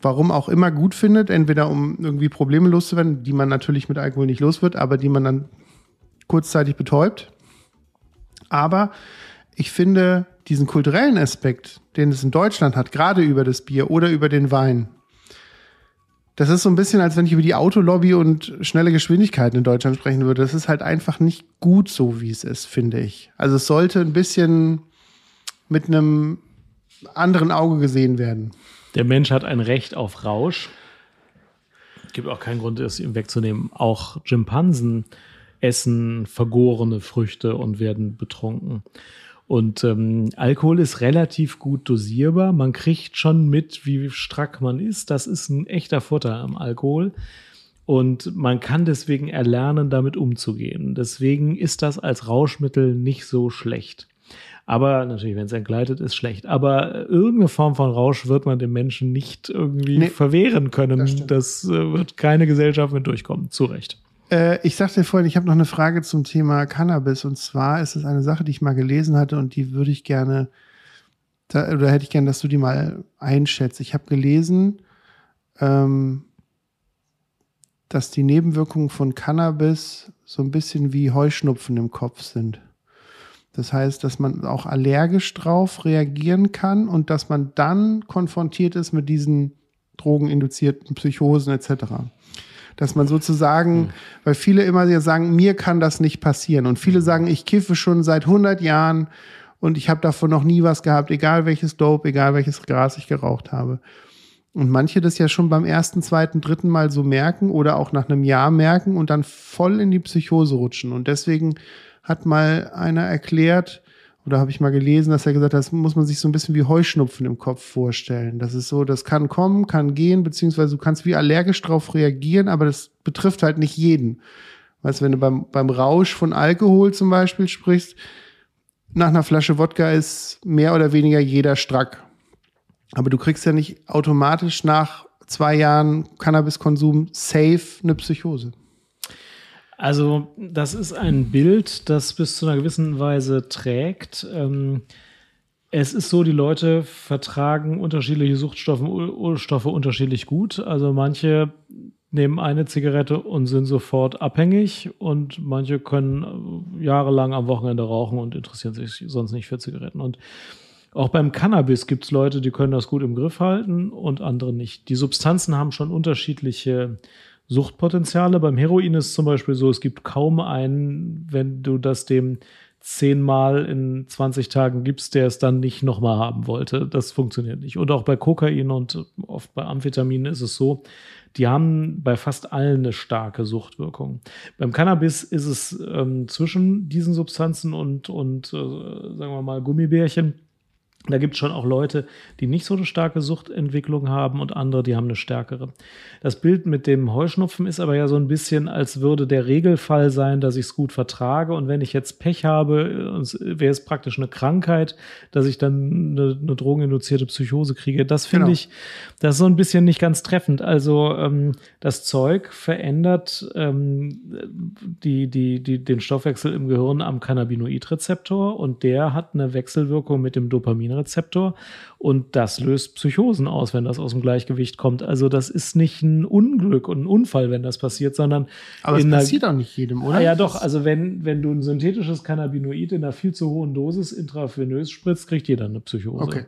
warum auch immer, gut findet. Entweder um irgendwie Probleme loszuwerden, die man natürlich mit Alkohol nicht los wird, aber die man dann kurzzeitig betäubt. Aber ich finde diesen kulturellen Aspekt, den es in Deutschland hat, gerade über das Bier oder über den Wein, das ist so ein bisschen, als wenn ich über die Autolobby und schnelle Geschwindigkeiten in Deutschland sprechen würde. Das ist halt einfach nicht gut so, wie es ist, finde ich. Also es sollte ein bisschen mit einem anderen Auge gesehen werden. Der Mensch hat ein Recht auf Rausch. Gibt auch keinen Grund, es ihm wegzunehmen. Auch Schimpansen essen vergorene Früchte und werden betrunken. Und ähm, Alkohol ist relativ gut dosierbar. Man kriegt schon mit, wie strack man ist. Das ist ein echter Vorteil am Alkohol. Und man kann deswegen erlernen, damit umzugehen. Deswegen ist das als Rauschmittel nicht so schlecht. Aber natürlich, wenn es entgleitet, ist schlecht. Aber äh, irgendeine Form von Rausch wird man dem Menschen nicht irgendwie Nee, verwehren können. das Das, äh, wird keine Gesellschaft mit durchkommen. Zu Recht. Äh, ich sagte vorhin, ich habe noch eine Frage zum Thema Cannabis. Und zwar ist es eine Sache, die ich mal gelesen hatte und die würde ich gerne, da, oder hätte ich gerne, dass du die mal einschätzt. Ich habe gelesen, ähm, dass die Nebenwirkungen von Cannabis so ein bisschen wie Heuschnupfen im Kopf sind. Das heißt, dass man auch allergisch drauf reagieren kann und dass man dann konfrontiert ist mit diesen drogeninduzierten Psychosen etc. Dass man sozusagen, weil viele immer ja sagen, mir kann das nicht passieren. Und viele sagen, ich kiffe schon seit 100 Jahren und ich habe davon noch nie was gehabt, egal welches Dope, egal welches Gras ich geraucht habe. Und manche das ja schon beim ersten, zweiten, dritten Mal so merken oder auch nach einem Jahr merken und dann voll in die Psychose rutschen. Und deswegen hat mal einer erklärt, oder habe ich mal gelesen, dass er gesagt hat, das muss man sich so ein bisschen wie Heuschnupfen im Kopf vorstellen. Das ist so, das kann kommen, kann gehen, beziehungsweise du kannst wie allergisch drauf reagieren, aber das betrifft halt nicht jeden. Weißt du, wenn du beim, beim Rausch von Alkohol zum Beispiel sprichst, nach einer Flasche Wodka ist mehr oder weniger jeder strack. Aber du kriegst ja nicht automatisch nach zwei Jahren Cannabiskonsum safe eine Psychose. Also, das ist ein Bild, das bis zu einer gewissen Weise trägt. Ähm, es ist so, die Leute vertragen unterschiedliche Suchtstoffe Stoffe unterschiedlich gut. Also manche nehmen eine Zigarette und sind sofort abhängig und manche können äh, jahrelang am Wochenende rauchen und interessieren sich sonst nicht für Zigaretten. Und auch beim Cannabis gibt es Leute, die können das gut im Griff halten und andere nicht. Die Substanzen haben schon unterschiedliche Suchtpotenziale. Beim Heroin ist zum Beispiel so, es gibt kaum einen, wenn du das dem zehnmal in 20 Tagen gibst, der es dann nicht nochmal haben wollte. Das funktioniert nicht. Und auch bei Kokain und oft bei Amphetaminen ist es so, die haben bei fast allen eine starke Suchtwirkung. Beim Cannabis ist es ähm, zwischen diesen Substanzen und, und äh, sagen wir mal, Gummibärchen. Da gibt es schon auch Leute, die nicht so eine starke Suchtentwicklung haben und andere, die haben eine stärkere. Das Bild mit dem Heuschnupfen ist aber ja so ein bisschen, als würde der Regelfall sein, dass ich es gut vertrage. Und wenn ich jetzt Pech habe, wäre es praktisch eine Krankheit, dass ich dann eine, eine drogeninduzierte Psychose kriege. Das finde Genau. ich, das ist so ein bisschen nicht ganz treffend. Also ähm, das Zeug verändert ähm, die, die, die, den Stoffwechsel im Gehirn am Cannabinoidrezeptor und der hat eine Wechselwirkung mit dem Dopaminrezeptor. Rezeptor und das löst Psychosen aus, wenn das aus dem Gleichgewicht kommt. Also das ist nicht ein Unglück und ein Unfall, wenn das passiert, sondern Aber es passiert auch nicht jedem, oder? Ah, ja, doch. Also wenn, wenn du ein synthetisches Cannabinoid in einer viel zu hohen Dosis intravenös spritzt, kriegt jeder eine Psychose. Okay.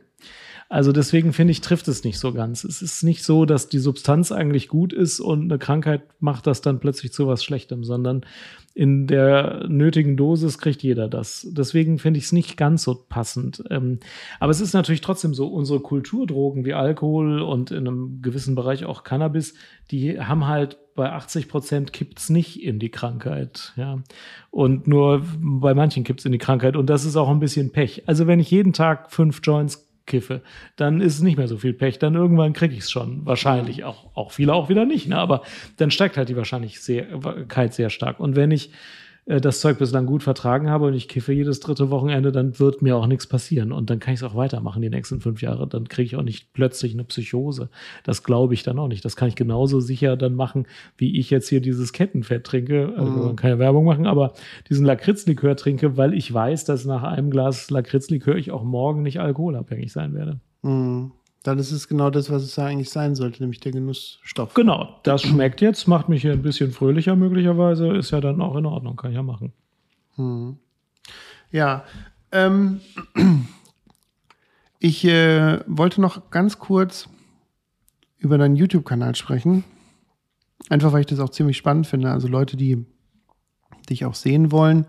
Also deswegen finde ich, trifft es nicht so ganz. Es ist nicht so, dass die Substanz eigentlich gut ist und eine Krankheit macht das dann plötzlich zu was Schlechtem, sondern in der nötigen Dosis kriegt jeder das. Deswegen finde ich es nicht ganz so passend. Ähm, aber es ist natürlich trotzdem so, unsere Kulturdrogen wie Alkohol und in einem gewissen Bereich auch Cannabis, die haben halt bei 80 Prozent kippt es nicht in die Krankheit. Ja. Und nur bei manchen kippt es in die Krankheit. Und das ist auch ein bisschen Pech. Also wenn ich jeden Tag fünf Joints kiffe, dann ist es nicht mehr so viel Pech. Dann irgendwann kriege ich es schon. Wahrscheinlich auch, auch viele auch wieder nicht. Ne? Aber dann steigt halt die Wahrscheinlichkeit sehr stark. Und wenn ich äh, das Zeug bislang gut vertragen habe und ich kiffe jedes dritte Wochenende, dann wird mir auch nichts passieren. Und dann kann ich es auch weitermachen die nächsten fünf Jahre. Dann kriege ich auch nicht plötzlich eine Psychose. Das glaube ich dann auch nicht. Das kann ich genauso sicher dann machen, wie ich jetzt hier dieses Kettenfett trinke. Also Mhm. man kann ja Werbung machen, aber diesen Lakritzlikör trinke, weil ich weiß, dass nach einem Glas Lakritzlikör ich auch morgen nicht alkoholabhängig sein werde. Mhm. Dann ist es genau das, was es eigentlich sein sollte, nämlich der Genussstoff. Genau, das schmeckt jetzt, macht mich hier ein bisschen fröhlicher möglicherweise, ist ja dann auch in Ordnung, kann ich ja machen. Ja, ähm, ich äh, wollte noch ganz kurz über deinen YouTube-Kanal sprechen. Einfach weil ich das auch ziemlich spannend finde. Also Leute, die dich auch sehen wollen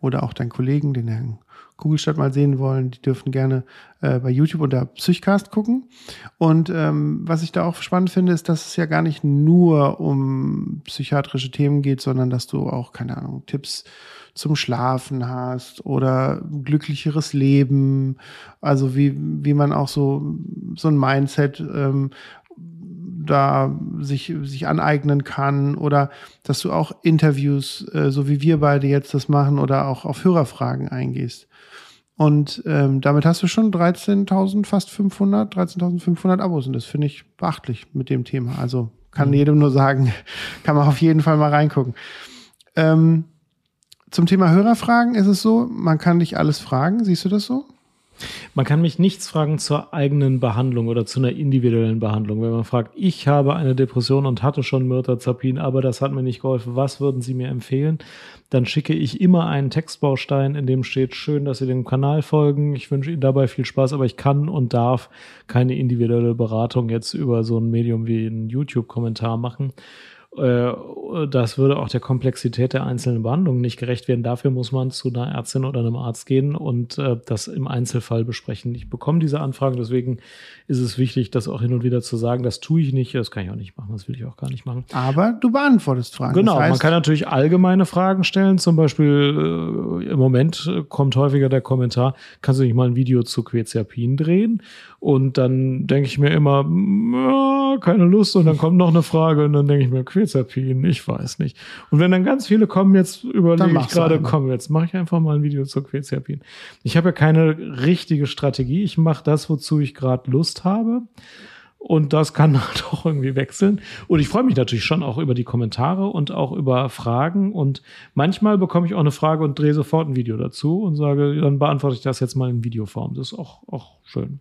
oder auch deinen Kollegen, den Herrn Kugelstadt mal sehen wollen, die dürfen gerne äh, bei YouTube unter Psychcast gucken. Und ähm, was ich da auch spannend finde, ist, dass es ja gar nicht nur um psychiatrische Themen geht, sondern dass du auch, keine Ahnung, Tipps zum Schlafen hast oder glücklicheres Leben, also wie, wie man auch so, so ein Mindset ähm, da sich, sich aneignen kann oder dass du auch Interviews, äh, so wie wir beide jetzt das machen oder auch auf Hörerfragen eingehst. Und ähm, damit hast du schon 13.000, fast 500, 13.500 Abos und das finde ich beachtlich mit dem Thema. Also kann jedem nur sagen, kann man auf jeden Fall mal reingucken. Ähm, zum Thema Hörerfragen ist es so, man kann dich alles fragen. Siehst du das so? Man kann mich nichts fragen zur eigenen Behandlung oder zu einer individuellen Behandlung. Wenn man fragt, ich habe eine Depression und hatte schon Mirtazapin, aber das hat mir nicht geholfen, was würden Sie mir empfehlen? Dann schicke ich immer einen Textbaustein, in dem steht, schön, dass Sie dem Kanal folgen. Ich wünsche Ihnen dabei viel Spaß, aber ich kann und darf keine individuelle Beratung jetzt über so ein Medium wie einen YouTube-Kommentar machen. Äh, Das würde auch der Komplexität der einzelnen Behandlungen nicht gerecht werden. Dafür muss man zu einer Ärztin oder einem Arzt gehen und äh, das im Einzelfall besprechen. Ich bekomme diese Anfragen, deswegen ist es wichtig, das auch hin und wieder zu sagen, das tue ich nicht, das kann ich auch nicht machen, das will ich auch gar nicht machen. Aber du beantwortest Fragen. Genau, das heißt, man kann natürlich allgemeine Fragen stellen. Zum Beispiel äh, im Moment kommt häufiger der Kommentar, kannst du nicht mal ein Video zu Quetiapin drehen? Und dann denke ich mir immer, "Mm, keine Lust. Und dann kommt noch eine Frage und dann denke ich mir, Quetiapin, ich weiß nicht. Und wenn dann ganz viele kommen, jetzt überlege ich gerade, komm, jetzt mache ich einfach mal ein Video zu Quetiapin. Ich habe ja keine richtige Strategie. Ich mache das, wozu ich gerade Lust habe. Und das kann halt auch irgendwie wechseln. Und ich freue mich natürlich schon auch über die Kommentare und auch über Fragen. Und manchmal bekomme ich auch eine Frage und drehe sofort ein Video dazu und sage, dann beantworte ich das jetzt mal in Videoform. Das ist auch, auch schön.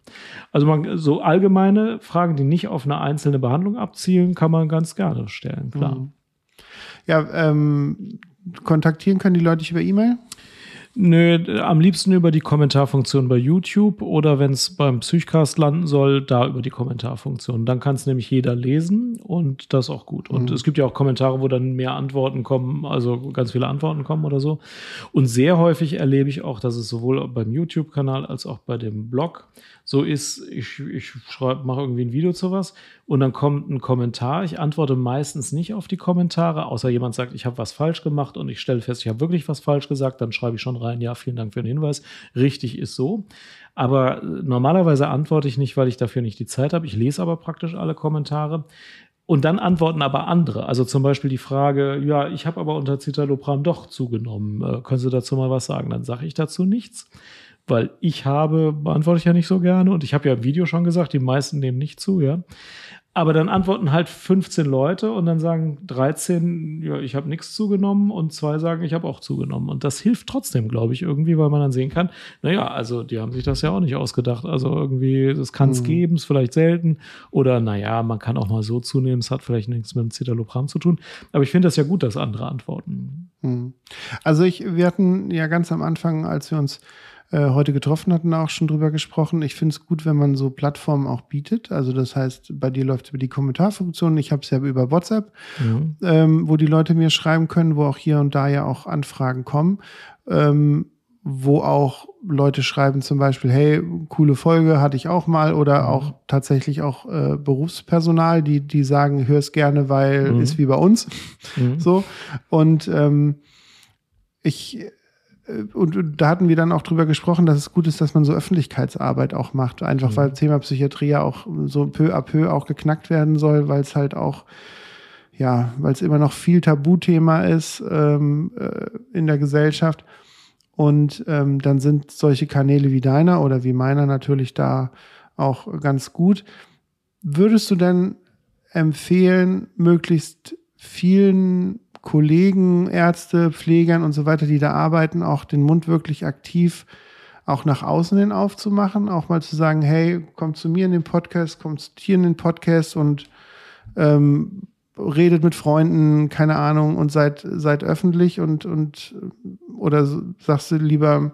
Also man, so allgemeine Fragen, die nicht auf eine einzelne Behandlung abzielen, kann man ganz gerne stellen, klar. Mhm. Ja, ähm, kontaktieren können die Leute über E-Mail? Nö, am liebsten über die Kommentarfunktion bei YouTube oder wenn es beim Psychcast landen soll, da über die Kommentarfunktion. Dann kann es nämlich jeder lesen und das auch gut. Und es gibt ja auch Kommentare, wo dann mehr Antworten kommen, also ganz viele Antworten kommen oder so. Und sehr häufig erlebe ich auch, dass es sowohl beim YouTube-Kanal als auch bei dem Blog so ist, ich, ich schreibe, mache irgendwie ein Video zu was und dann kommt ein Kommentar. Ich antworte meistens nicht auf die Kommentare, außer jemand sagt, ich habe was falsch gemacht und ich stelle fest, ich habe wirklich was falsch gesagt, dann schreibe ich schon rein, ja, vielen Dank für den Hinweis. Richtig ist so. Aber äh, normalerweise antworte ich nicht, weil ich dafür nicht die Zeit habe. Ich lese aber praktisch alle Kommentare. Und dann antworten aber andere. Also zum Beispiel die Frage, ja, ich habe aber unter Citalopram doch zugenommen. Äh, können Sie dazu mal was sagen? Dann sage ich dazu nichts weil ich habe, beantworte ich ja nicht so gerne und ich habe ja im Video schon gesagt, die meisten nehmen nicht zu, ja. Aber dann antworten halt 15 Leute und dann sagen 13, ja, ich habe nichts zugenommen und zwei sagen, ich habe auch zugenommen. Und das hilft trotzdem, glaube ich, irgendwie, weil man dann sehen kann, naja, also die haben sich das ja auch nicht ausgedacht. Also irgendwie, das kann es mhm. geben, ist vielleicht selten. Oder naja, man kann auch mal so zunehmen, es hat vielleicht nichts mit dem Citalopram zu tun. Aber ich finde das ja gut, dass andere antworten. Mhm. Also ich, wir hatten ja ganz am Anfang, als wir uns äh, heute getroffen hatten, auch schon drüber gesprochen. Ich finde es gut, wenn man so Plattformen auch bietet. Also das heißt, bei dir läuft es über die Kommentarfunktion. Ich habe es ja über WhatsApp, mhm. ähm, wo die Leute mir schreiben können, wo auch hier und da ja auch Anfragen kommen. Ähm, wo auch Leute schreiben zum Beispiel, hey, coole Folge hatte ich auch mal oder mhm. auch tatsächlich auch äh, Berufspersonal, die, die sagen, hör es gerne, weil mhm. ist wie bei uns. Mhm. So. Und ähm, ich und, und, da hatten wir dann auch drüber gesprochen, dass es gut ist, dass man so Öffentlichkeitsarbeit auch macht. Einfach mhm. weil Thema Psychiatrie ja auch so peu à peu auch geknackt werden soll, weil es halt auch, ja, weil es immer noch viel Tabuthema ist ähm, äh, in der Gesellschaft. Und ähm, dann sind solche Kanäle wie deiner oder wie meiner natürlich da auch ganz gut. Würdest du denn empfehlen, möglichst vielen Kollegen, Ärzte, Pflegern und so weiter, die da arbeiten, auch den Mund wirklich aktiv auch nach außen hin aufzumachen, auch mal zu sagen, hey, kommt zu mir in den Podcast, kommt hier in den Podcast und ähm, redet mit Freunden, keine Ahnung, und seid, seid öffentlich und, und oder sagst du lieber,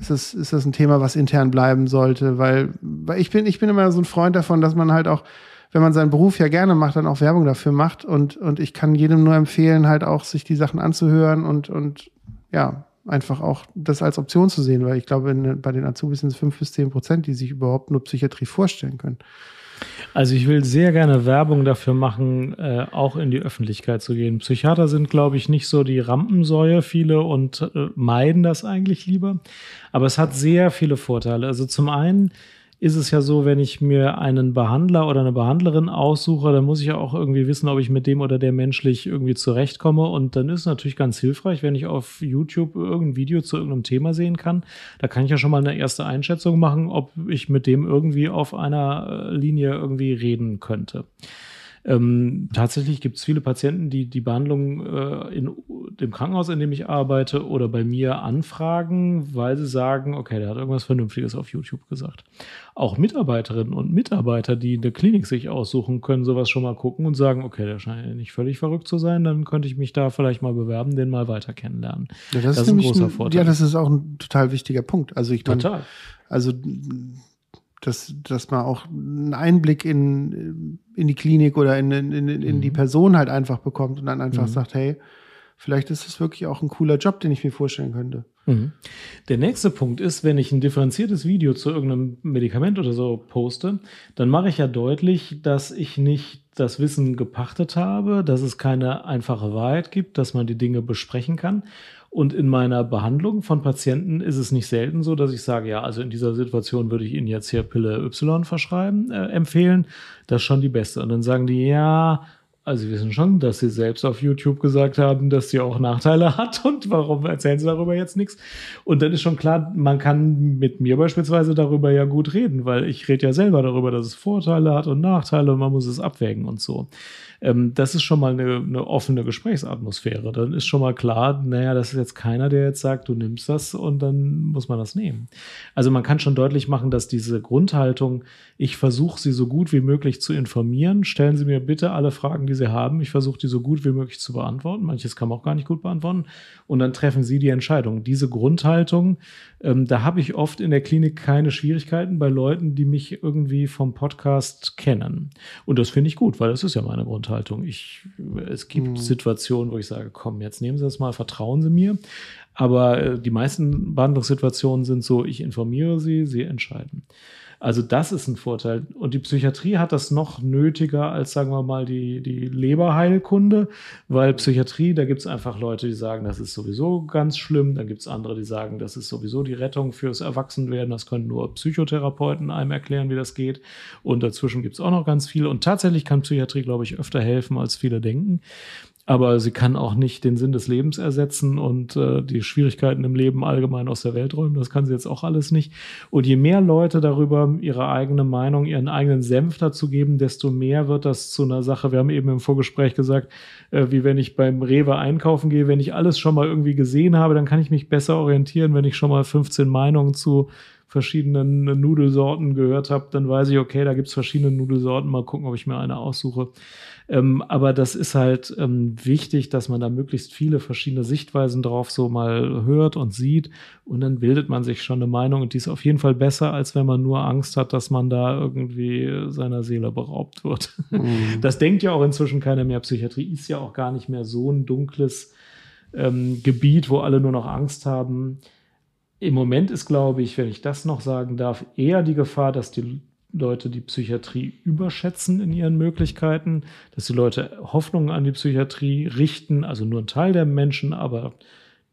ist das, ist das ein Thema, was intern bleiben sollte? Weil, weil ich bin, ich bin immer so ein Freund davon, dass man halt auch wenn man seinen Beruf ja gerne macht, dann auch Werbung dafür macht. Und, und ich kann jedem nur empfehlen, halt auch sich die Sachen anzuhören und, und ja, einfach auch das als Option zu sehen, weil ich glaube, in, bei den Azubis sind es fünf bis zehn Prozent, die sich überhaupt nur Psychiatrie vorstellen können. Also ich will sehr gerne Werbung dafür machen, äh, auch in die Öffentlichkeit zu gehen. Psychiater sind, glaube ich, nicht so die Rampensäue, viele und äh, meiden das eigentlich lieber. Aber es hat sehr viele Vorteile. Also zum einen ist es ja so, wenn ich mir einen Behandler oder eine Behandlerin aussuche, dann muss ich ja auch irgendwie wissen, ob ich mit dem oder der menschlich irgendwie zurechtkomme. Und dann ist es natürlich ganz hilfreich, wenn ich auf YouTube irgendein Video zu irgendeinem Thema sehen kann. Da kann ich ja schon mal eine erste Einschätzung machen, ob ich mit dem irgendwie auf einer äh, Linie irgendwie reden könnte. Ähm, tatsächlich gibt es viele Patienten, die die Behandlung äh, in dem Krankenhaus, in dem ich arbeite, oder bei mir anfragen, weil sie sagen, okay, der hat irgendwas Vernünftiges auf YouTube gesagt. Auch Mitarbeiterinnen und Mitarbeiter, die eine Klinik sich aussuchen, können sowas schon mal gucken und sagen, okay, der scheint ja nicht völlig verrückt zu sein, dann könnte ich mich da vielleicht mal bewerben, den mal weiter kennenlernen. Ja, das, das ist, ein großer Vorteil. Ja, das ist auch ein total wichtiger Punkt. Also ich Total. Mein, also dass, dass man auch einen Einblick in, in die Klinik oder in, in, in, in die mhm. Person halt einfach bekommt und dann einfach mhm. sagt, hey, vielleicht ist es wirklich auch ein cooler Job, den ich mir vorstellen könnte. Mhm. Der nächste Punkt ist, wenn ich ein differenziertes Video zu irgendeinem Medikament oder so poste, dann mache ich ja deutlich, dass ich nicht das Wissen gepachtet habe, dass es keine einfache Wahrheit gibt, dass man die Dinge besprechen kann und in meiner Behandlung von Patienten ist es nicht selten so, dass ich sage, ja, also in dieser Situation würde ich Ihnen jetzt hier Pille Y verschreiben, äh, empfehlen. Das ist schon die beste. Und dann sagen die, ja, also wir wissen schon, dass sie selbst auf YouTube gesagt haben, dass sie auch Nachteile hat und warum erzählen sie darüber jetzt nichts? Und dann ist schon klar, man kann mit mir beispielsweise darüber ja gut reden, weil ich rede ja selber darüber, dass es Vorteile hat und Nachteile und man muss es abwägen und so. Ähm, das ist schon mal eine, eine, offene Gesprächsatmosphäre. Dann ist schon mal klar, naja, das ist jetzt keiner, der jetzt sagt, du nimmst das und dann muss man das nehmen. Also man kann schon deutlich machen, dass diese Grundhaltung, ich versuche sie so gut wie möglich zu informieren, stellen Sie mir bitte alle Fragen, die Sie haben. Ich versuche die so gut wie möglich zu beantworten. Manches kann man auch gar nicht gut beantworten. Und dann treffen Sie die Entscheidung. Diese Grundhaltung, ähm, da habe ich oft in der Klinik keine Schwierigkeiten bei Leuten, die mich irgendwie vom Podcast kennen. Und das finde ich gut, weil das ist ja meine Grundhaltung. Ich, es gibt mhm. Situationen, wo ich sage, komm, jetzt nehmen Sie das mal, vertrauen Sie mir. Aber äh, die meisten Behandlungssituationen sind so, ich informiere Sie, Sie entscheiden. Also das ist ein Vorteil. Und die Psychiatrie hat das noch nötiger als, sagen wir mal, die, die Leberheilkunde, weil Psychiatrie, da gibt es einfach Leute, die sagen, das ist sowieso ganz schlimm. Dann gibt es andere, die sagen, das ist sowieso die Rettung fürs Erwachsenwerden. Das können nur Psychotherapeuten einem erklären, wie das geht. Und dazwischen gibt es auch noch ganz viel. Und tatsächlich kann Psychiatrie, glaube ich, öfter helfen, als viele denken. Aber sie kann auch nicht den Sinn des Lebens ersetzen und äh, die Schwierigkeiten im Leben allgemein aus der Welt räumen. Das kann sie jetzt auch alles nicht. Und je mehr Leute darüber ihre eigene Meinung, ihren eigenen Senf dazu geben, desto mehr wird das zu einer Sache. Wir haben eben im Vorgespräch gesagt, äh, wie wenn ich beim Rewe einkaufen gehe, wenn ich alles schon mal irgendwie gesehen habe, dann kann ich mich besser orientieren, wenn ich schon mal 15 Meinungen zu verschiedenen Nudelsorten gehört habe, dann weiß ich, okay, da gibt's verschiedene Nudelsorten, mal gucken, ob ich mir eine aussuche. Ähm, aber das ist halt ähm, wichtig, dass man da möglichst viele verschiedene Sichtweisen drauf so mal hört und sieht. Und dann bildet man sich schon eine Meinung. Und die ist auf jeden Fall besser, als wenn man nur Angst hat, dass man da irgendwie seiner Seele beraubt wird. Mhm. Das denkt ja auch inzwischen keiner mehr. Psychiatrie ist ja auch gar nicht mehr so ein dunkles ähm, Gebiet, wo alle nur noch Angst haben. Im Moment ist, glaube ich, wenn ich das noch sagen darf, eher die Gefahr, dass die Leute die Psychiatrie überschätzen in ihren Möglichkeiten, dass die Leute Hoffnungen an die Psychiatrie richten, also nur ein Teil der Menschen, aber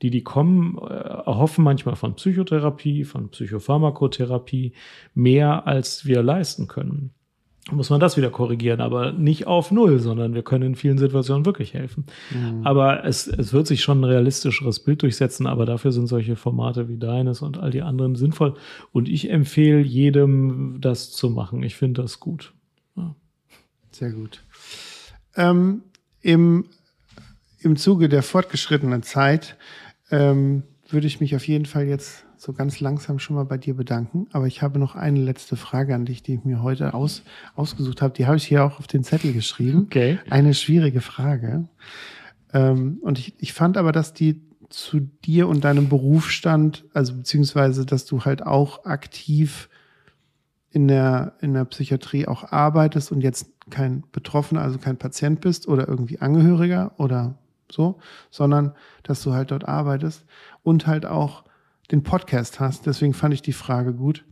die, die kommen, äh, erhoffen manchmal von Psychotherapie, von Psychopharmakotherapie mehr, als wir leisten können muss man das wieder korrigieren, aber nicht auf Null, sondern wir können in vielen Situationen wirklich helfen. Mhm. Aber es, es wird sich schon ein realistischeres Bild durchsetzen, aber dafür sind solche Formate wie deines und all die anderen sinnvoll. Und ich empfehle jedem, das zu machen. Ich finde das gut. Ja. Sehr gut. Ähm, im, Im Zuge der fortgeschrittenen Zeit ähm, würde ich mich auf jeden Fall jetzt so ganz langsam schon mal bei dir bedanken. Aber ich habe noch eine letzte Frage an dich, die ich mir heute aus, ausgesucht habe. Die habe ich hier auch auf den Zettel geschrieben. Okay. Eine schwierige Frage. Ähm, und ich, ich fand aber, dass die zu dir und deinem Beruf stand, also beziehungsweise, dass du halt auch aktiv in der, in der Psychiatrie auch arbeitest und jetzt kein Betroffener, also kein Patient bist oder irgendwie Angehöriger oder so, sondern dass du halt dort arbeitest und halt auch den Podcast hast. Deswegen fand ich die Frage gut.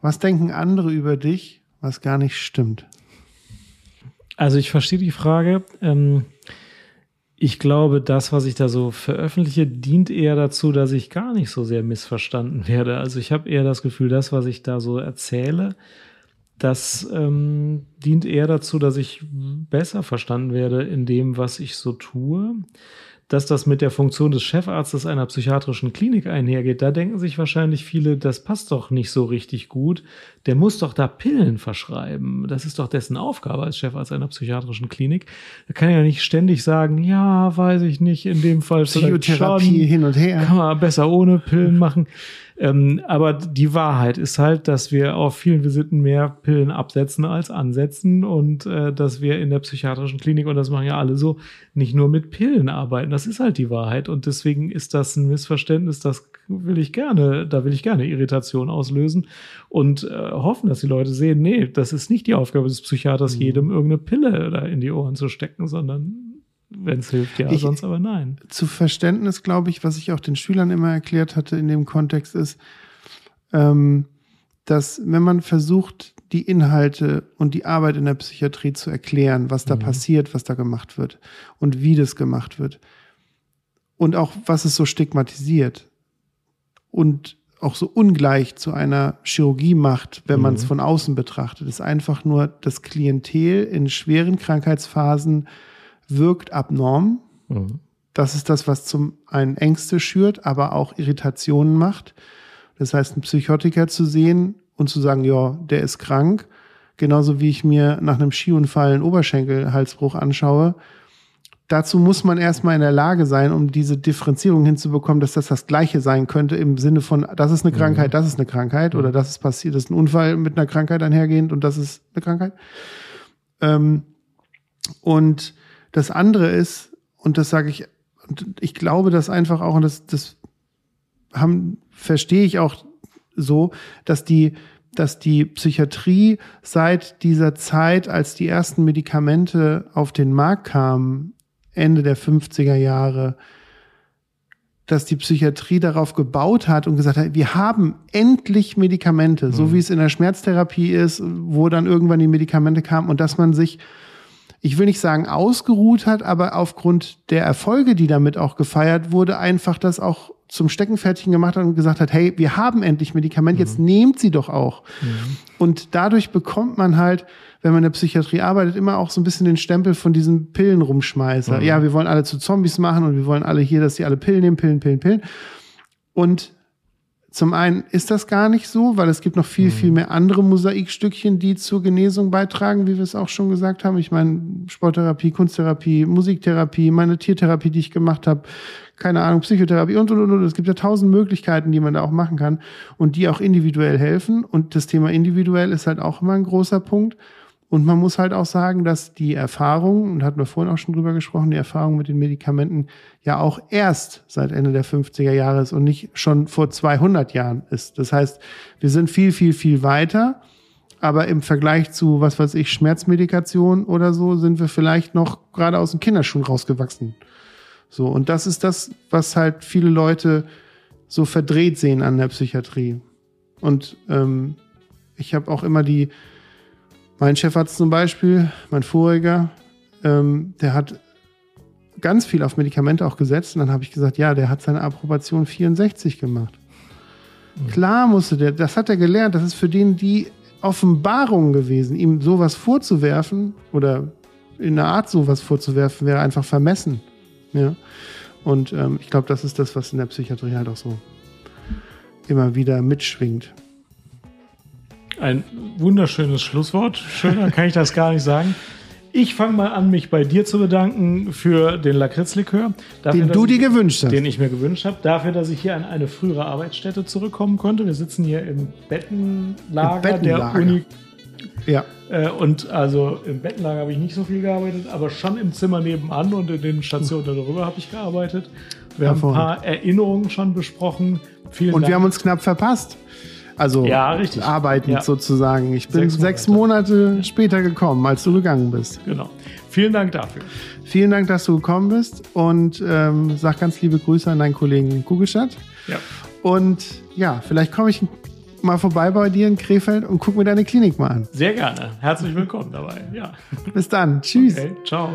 Was denken andere über dich, was gar nicht stimmt? Also ich verstehe die Frage. Ähm, ich glaube, das, was ich da so veröffentliche, dient eher dazu, dass ich gar nicht so sehr missverstanden werde. Also ich habe eher das Gefühl, das, was ich da so erzähle, das ähm, dient eher dazu, dass ich besser verstanden werde in dem, was ich so tue dass das mit der Funktion des Chefarztes einer psychiatrischen Klinik einhergeht, da denken sich wahrscheinlich viele, das passt doch nicht so richtig gut. Der muss doch da Pillen verschreiben. Das ist doch dessen Aufgabe als Chefarzt einer psychiatrischen Klinik. Da kann er ja nicht ständig sagen, ja, weiß ich nicht, in dem Fall Psychotherapie hin und her. Kann man besser ohne Pillen machen. Ähm, aber die Wahrheit ist halt, dass wir auf vielen Visiten mehr Pillen absetzen als ansetzen und äh, dass wir in der psychiatrischen Klinik, und das machen ja alle so, nicht nur mit Pillen arbeiten. Das ist halt die Wahrheit. Und deswegen ist das ein Missverständnis, das will ich gerne, da will ich gerne Irritation auslösen und äh, hoffen, dass die Leute sehen, nee, das ist nicht die Aufgabe des Psychiaters, mhm. jedem irgendeine Pille da in die Ohren zu stecken, sondern wenn es hilft, ja, ich, sonst aber nein. Zu Verständnis, glaube ich, was ich auch den Schülern immer erklärt hatte in dem Kontext ist, ähm, dass wenn man versucht, die Inhalte und die Arbeit in der Psychiatrie zu erklären, was da mhm. passiert, was da gemacht wird und wie das gemacht wird und auch was es so stigmatisiert und auch so ungleich zu einer Chirurgie macht, wenn mhm. man es von außen betrachtet, ist einfach nur das Klientel in schweren Krankheitsphasen wirkt abnorm. Mhm. Das ist das, was zum einen Ängste schürt, aber auch Irritationen macht. Das heißt, einen Psychotiker zu sehen und zu sagen, ja, der ist krank, genauso wie ich mir nach einem Skiunfall einen Oberschenkelhalsbruch anschaue. Dazu muss man erstmal in der Lage sein, um diese Differenzierung hinzubekommen, dass das das Gleiche sein könnte im Sinne von, das ist eine Krankheit, mhm. das ist eine Krankheit oder das ist passiert, das ist ein Unfall mit einer Krankheit einhergehend und das ist eine Krankheit. Ähm, und das andere ist, und das sage ich, und ich glaube das einfach auch, und das, das haben, verstehe ich auch so, dass die, dass die Psychiatrie seit dieser Zeit, als die ersten Medikamente auf den Markt kamen, Ende der 50er Jahre, dass die Psychiatrie darauf gebaut hat und gesagt hat, wir haben endlich Medikamente, mhm. so wie es in der Schmerztherapie ist, wo dann irgendwann die Medikamente kamen und dass man sich ich will nicht sagen ausgeruht hat, aber aufgrund der Erfolge, die damit auch gefeiert wurde, einfach das auch zum Steckenpferdchen gemacht hat und gesagt hat, hey, wir haben endlich Medikament, jetzt nehmt sie doch auch. Und dadurch bekommt man halt, wenn man in der Psychiatrie arbeitet, immer auch so ein bisschen den Stempel von diesem Pillenrumschmeißer. Ja, wir wollen alle zu Zombies machen und wir wollen alle hier, dass sie alle Pillen nehmen, Pillen, Pillen, Pillen. Und zum einen ist das gar nicht so, weil es gibt noch viel, viel mehr andere Mosaikstückchen, die zur Genesung beitragen, wie wir es auch schon gesagt haben. Ich meine, Sporttherapie, Kunsttherapie, Musiktherapie, meine Tiertherapie, die ich gemacht habe, keine Ahnung, Psychotherapie und, und, und, und. Es gibt ja tausend Möglichkeiten, die man da auch machen kann und die auch individuell helfen. Und das Thema individuell ist halt auch immer ein großer Punkt. Und man muss halt auch sagen, dass die Erfahrung, und hatten wir vorhin auch schon drüber gesprochen, die Erfahrung mit den Medikamenten ja auch erst seit Ende der 50er Jahre ist und nicht schon vor 200 Jahren ist. Das heißt, wir sind viel, viel, viel weiter. Aber im Vergleich zu, was weiß ich, Schmerzmedikation oder so, sind wir vielleicht noch gerade aus den Kinderschuhen rausgewachsen. So, und das ist das, was halt viele Leute so verdreht sehen an der Psychiatrie. Und ähm, ich habe auch immer die, mein Chefarzt zum Beispiel, mein voriger, ähm, der hat ganz viel auf Medikamente auch gesetzt. Und dann habe ich gesagt, ja, der hat seine Approbation 64 gemacht. Klar musste der, das hat er gelernt, das ist für den die Offenbarung gewesen, ihm sowas vorzuwerfen oder in einer Art sowas vorzuwerfen, wäre einfach vermessen. Ja. Und ähm, ich glaube, das ist das, was in der Psychiatrie halt auch so immer wieder mitschwingt. Ein wunderschönes Schlusswort. Schöner kann ich das gar nicht sagen. Ich fange mal an, mich bei dir zu bedanken für den Lakritzlikör. Dafür, Den du ich- dir gewünscht hast. Den ich mir gewünscht habe. Dafür, dass ich hier an eine frühere Arbeitsstätte zurückkommen konnte. Wir sitzen hier im Bettenlager, Im Bettenlager. der Uni. Ja. Äh, und also im Bettenlager habe ich nicht so viel gearbeitet, aber schon im Zimmer nebenan und in den Stationen darüber habe ich gearbeitet. Wir haben ein paar Erinnerungen schon besprochen. Vielen Und Dank. wir haben uns knapp verpasst. Also Ja, richtig. arbeitend Ja. sozusagen. Ich bin Sechs sechs Monate. Monate. später gekommen, als du gegangen bist. Genau. Vielen Dank dafür. Vielen Dank, dass du gekommen bist und ähm, sag ganz liebe Grüße an deinen Kollegen Kugelstadt. Ja. Und ja, vielleicht komme ich mal vorbei bei dir in Krefeld und guck mir deine Klinik mal an. Sehr gerne. Herzlich willkommen dabei. Ja. Bis dann. Tschüss. Okay. Ciao.